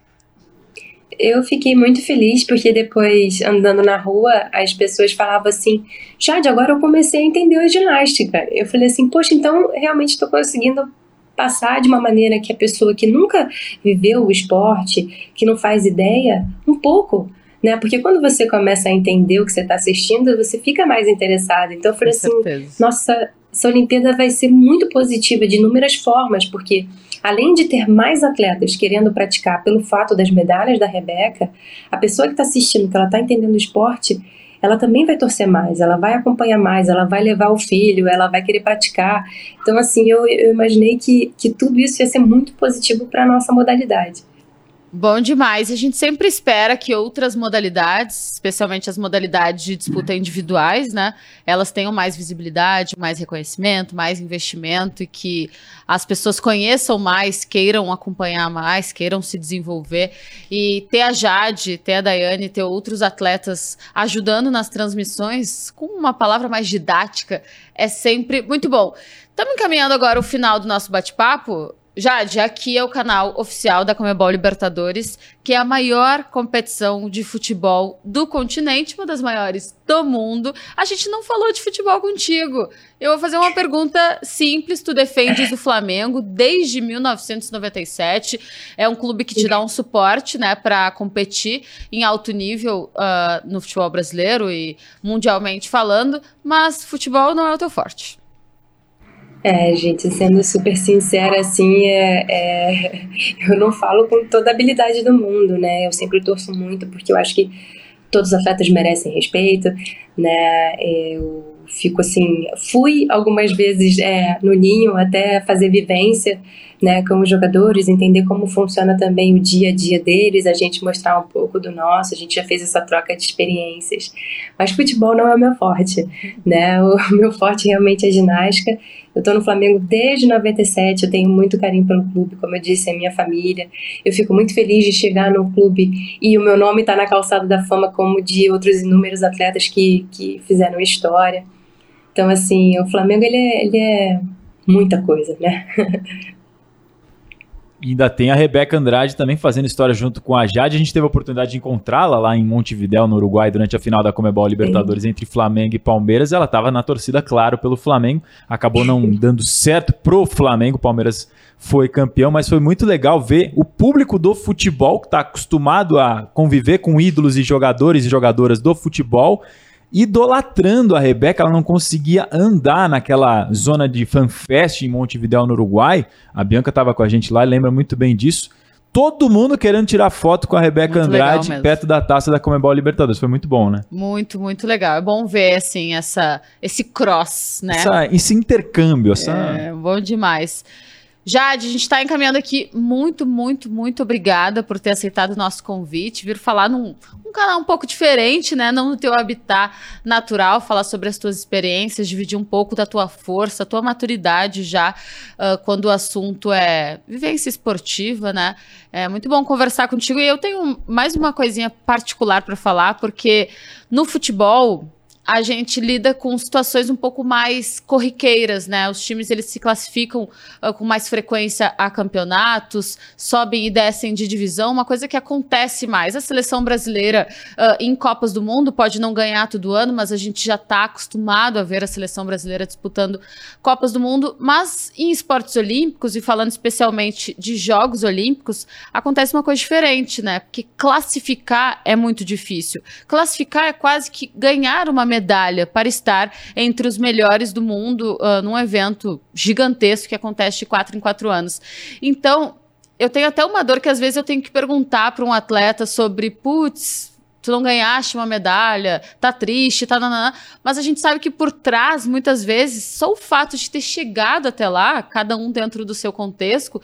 [SPEAKER 3] eu fiquei muito feliz porque depois, andando na rua, as pessoas falavam assim: Jade, agora eu comecei a entender a ginástica. Eu falei assim: Poxa, então realmente estou conseguindo passar de uma maneira que a pessoa que nunca viveu o esporte, que não faz ideia, um pouco. Né? Porque quando você começa a entender o que você está assistindo, você fica mais interessado. Então eu falei assim: nossa, essa Olimpíada vai ser muito positiva de inúmeras formas, porque além de ter mais atletas querendo praticar pelo fato das medalhas da Rebeca, a pessoa que está assistindo, que ela está entendendo o esporte, ela também vai torcer mais, ela vai acompanhar mais, ela vai levar o filho, ela vai querer praticar. Então, assim, eu, eu imaginei que, que tudo isso ia ser muito positivo para a nossa modalidade.
[SPEAKER 1] Bom demais. A gente sempre espera que outras modalidades, especialmente as modalidades de disputa individuais, né, elas tenham mais visibilidade, mais reconhecimento, mais investimento e que as pessoas conheçam mais, queiram acompanhar mais, queiram se desenvolver. E ter a Jade, ter a Daiane, ter outros atletas ajudando nas transmissões com uma palavra mais didática é sempre muito bom. Estamos encaminhando agora o final do nosso bate-papo. Jade, aqui é o canal oficial da Comebol Libertadores, que é a maior competição de futebol do continente, uma das maiores do mundo. A gente não falou de futebol contigo. Eu vou fazer uma pergunta simples. Tu defendes o Flamengo desde 1997. É um clube que te dá um suporte, né, para competir em alto nível uh, no futebol brasileiro e mundialmente falando, mas futebol não é o teu forte.
[SPEAKER 3] É, gente, sendo super sincera, assim, é, é, eu não falo com toda a habilidade do mundo, né? Eu sempre torço muito, porque eu acho que todos os atletas merecem respeito, né? Eu fico assim, fui algumas vezes é, no ninho até fazer vivência, né, com os jogadores, entender como funciona também o dia a dia deles, a gente mostrar um pouco do nosso, a gente já fez essa troca de experiências. Mas futebol não é o meu forte, né? O meu forte realmente é ginástica. Eu estou no Flamengo desde 97, eu tenho muito carinho pelo clube, como eu disse, é minha família. Eu fico muito feliz de chegar no clube e o meu nome está na calçada da fama, como de outros inúmeros atletas que, que fizeram história. Então, assim, o Flamengo ele é, ele é muita coisa, né?
[SPEAKER 2] E ainda tem a Rebeca Andrade também fazendo história junto com a Jade. A gente teve a oportunidade de encontrá-la lá em Montevidéu, no Uruguai, durante a final da Comebol Libertadores Sim. entre Flamengo e Palmeiras. Ela estava na torcida, claro, pelo Flamengo. Acabou não dando certo pro Flamengo. O Palmeiras foi campeão, mas foi muito legal ver o público do futebol, que está acostumado a conviver com ídolos e jogadores e jogadoras do futebol, idolatrando a Rebeca, ela não conseguia andar naquela zona de fanfest em Montevideo, no Uruguai. A Bianca estava com a gente lá e lembra muito bem disso. Todo mundo querendo tirar foto com a Rebeca muito Andrade perto da taça da Comebol Libertadores. Foi muito bom, né?
[SPEAKER 1] Muito, muito legal. É bom ver, assim, essa, esse cross, né?
[SPEAKER 2] Essa, esse intercâmbio. Essa...
[SPEAKER 1] É, bom demais. Jade, a gente está encaminhando aqui. Muito, muito, muito obrigada por ter aceitado o nosso convite, vir falar num um canal um pouco diferente, né? Não no teu habitat natural, falar sobre as tuas experiências, dividir um pouco da tua força, tua maturidade já uh, quando o assunto é vivência esportiva, né? É muito bom conversar contigo. E eu tenho mais uma coisinha particular para falar, porque no futebol a gente lida com situações um pouco mais corriqueiras, né? Os times eles se classificam uh, com mais frequência a campeonatos, sobem e descem de divisão, uma coisa que acontece mais. A seleção brasileira uh, em Copas do Mundo pode não ganhar todo ano, mas a gente já está acostumado a ver a seleção brasileira disputando Copas do Mundo. Mas em esportes olímpicos, e falando especialmente de Jogos Olímpicos, acontece uma coisa diferente, né? Porque classificar é muito difícil. Classificar é quase que ganhar uma medalha para estar entre os melhores do mundo uh, num evento gigantesco que acontece de quatro em quatro anos. Então, eu tenho até uma dor que às vezes eu tenho que perguntar para um atleta sobre, putz, tu não ganhaste uma medalha, tá triste, tá nanana. Mas a gente sabe que por trás, muitas vezes, só o fato de ter chegado até lá, cada um dentro do seu contexto,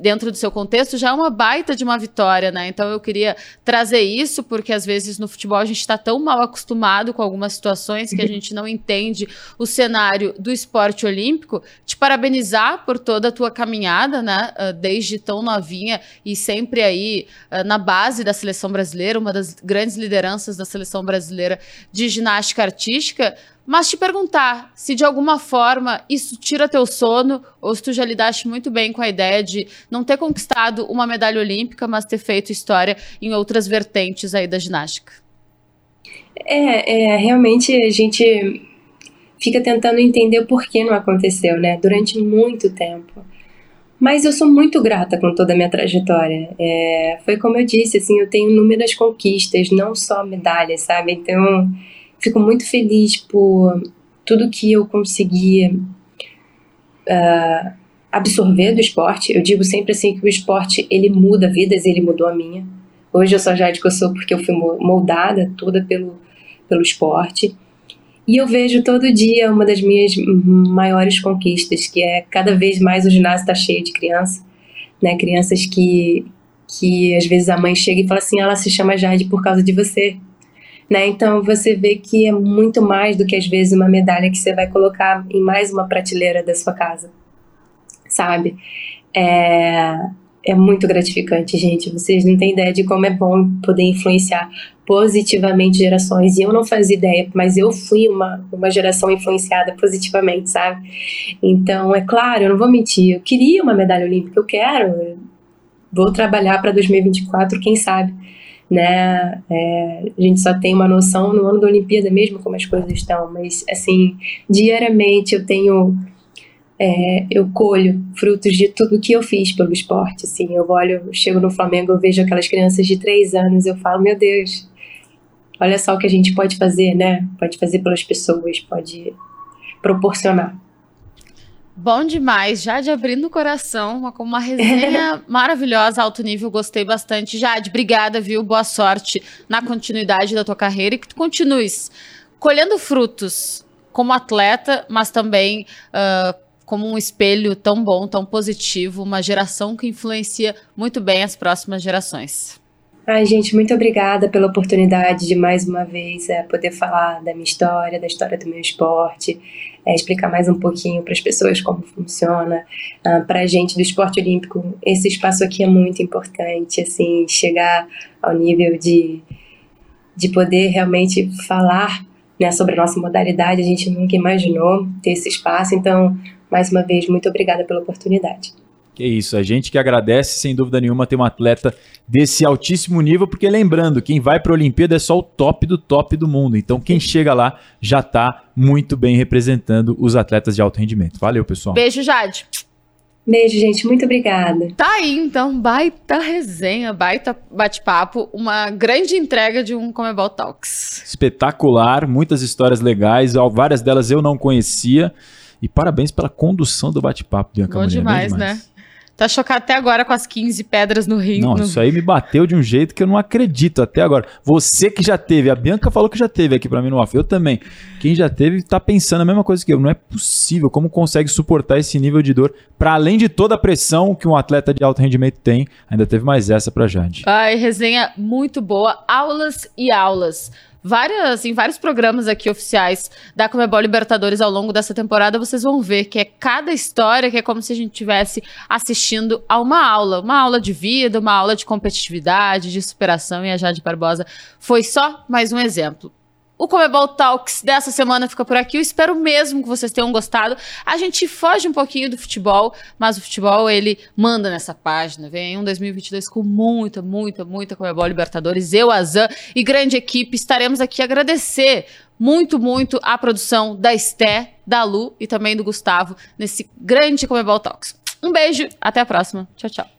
[SPEAKER 1] dentro do seu contexto, já é uma baita de uma vitória, né? Então eu queria trazer isso, porque às vezes no futebol a gente está tão mal acostumado com algumas situações que a gente não entende o cenário do esporte olímpico. Te parabenizar por toda a tua caminhada, né? Ah, desde tão novinha e sempre aí ah, na base da seleção brasileira, uma das grandes grandes lideranças da seleção brasileira de ginástica artística, mas te perguntar se de alguma forma isso tira teu sono ou se tu já lidaste muito bem com a ideia de não ter conquistado uma medalha olímpica, mas ter feito história em outras vertentes aí da ginástica.
[SPEAKER 3] É, é realmente a gente fica tentando entender por que não aconteceu, né? Durante muito tempo. Mas eu sou muito grata com toda a minha trajetória. É, foi como eu disse, assim, eu tenho inúmeras conquistas, não só medalhas, sabe? Então, fico muito feliz por tudo que eu consegui uh, absorver do esporte. Eu digo sempre assim que o esporte ele muda vidas, ele mudou a minha. Hoje eu sou Jade que eu sou porque eu fui moldada toda pelo, pelo esporte. E eu vejo todo dia uma das minhas maiores conquistas, que é cada vez mais o ginásio está cheio de crianças, né? Crianças que, que às vezes a mãe chega e fala assim, ela se chama Jade por causa de você. Né? Então você vê que é muito mais do que às vezes uma medalha que você vai colocar em mais uma prateleira da sua casa, sabe? É, é muito gratificante, gente. Vocês não têm ideia de como é bom poder influenciar positivamente gerações. E eu não fazia ideia, mas eu fui uma, uma geração influenciada positivamente, sabe? Então, é claro, eu não vou mentir. Eu queria uma medalha olímpica, eu quero. Vou trabalhar para 2024, quem sabe. Né? É, a gente só tem uma noção no ano da Olimpíada mesmo como as coisas estão, mas assim, diariamente eu tenho é, eu colho frutos de tudo que eu fiz pelo esporte. Assim, eu olho, eu chego no Flamengo, eu vejo aquelas crianças de três anos, eu falo, meu Deus, olha só o que a gente pode fazer, né? Pode fazer pelas pessoas, pode proporcionar.
[SPEAKER 1] Bom demais, Jade abrindo o coração, uma, uma resenha maravilhosa, alto nível, gostei bastante. Jade, obrigada, viu? Boa sorte na continuidade da tua carreira e que tu continues colhendo frutos como atleta, mas também uh, como um espelho tão bom, tão positivo, uma geração que influencia muito bem as próximas gerações.
[SPEAKER 3] Ai, gente, muito obrigada pela oportunidade de mais uma vez é, poder falar da minha história, da história do meu esporte, é, explicar mais um pouquinho para as pessoas como funciona. Uh, para a gente do esporte olímpico, esse espaço aqui é muito importante, assim, chegar ao nível de, de poder realmente falar né, sobre a nossa modalidade. A gente nunca imaginou ter esse espaço, então mais uma vez, muito obrigada pela oportunidade.
[SPEAKER 2] Que isso, a gente que agradece, sem dúvida nenhuma, ter um atleta desse altíssimo nível, porque lembrando, quem vai para a Olimpíada é só o top do top do mundo. Então, quem chega lá já está muito bem representando os atletas de alto rendimento. Valeu, pessoal.
[SPEAKER 1] Beijo, Jade.
[SPEAKER 3] Beijo, gente. Muito obrigada.
[SPEAKER 1] Tá aí, então, baita resenha, baita bate-papo, uma grande entrega de um Comebol Talks.
[SPEAKER 2] Espetacular, muitas histórias legais, várias delas eu não conhecia. E parabéns pela condução do bate-papo,
[SPEAKER 1] Bianca Bom demais, né? Tá chocado até agora com as 15 pedras no rio.
[SPEAKER 2] Não,
[SPEAKER 1] no...
[SPEAKER 2] isso aí me bateu de um jeito que eu não acredito até agora. Você que já teve, a Bianca falou que já teve aqui para mim no off, eu também. Quem já teve tá pensando a mesma coisa que eu. Não é possível, como consegue suportar esse nível de dor para além de toda a pressão que um atleta de alto rendimento tem. Ainda teve mais essa pra Jade.
[SPEAKER 1] Ai, resenha muito boa, aulas e aulas várias, em vários programas aqui oficiais da Comebol Libertadores ao longo dessa temporada, vocês vão ver que é cada história que é como se a gente estivesse assistindo a uma aula, uma aula de vida, uma aula de competitividade, de superação, e a Jade Barbosa foi só mais um exemplo. O Comebol Talks dessa semana fica por aqui. Eu espero mesmo que vocês tenham gostado. A gente foge um pouquinho do futebol, mas o futebol ele manda nessa página. Vem um 2022 com muita, muita, muita Comebol Libertadores. Eu, Azan e grande equipe estaremos aqui agradecer muito, muito a produção da Esté, da Lu e também do Gustavo nesse grande Comebol Talks. Um beijo, até a próxima. Tchau, tchau.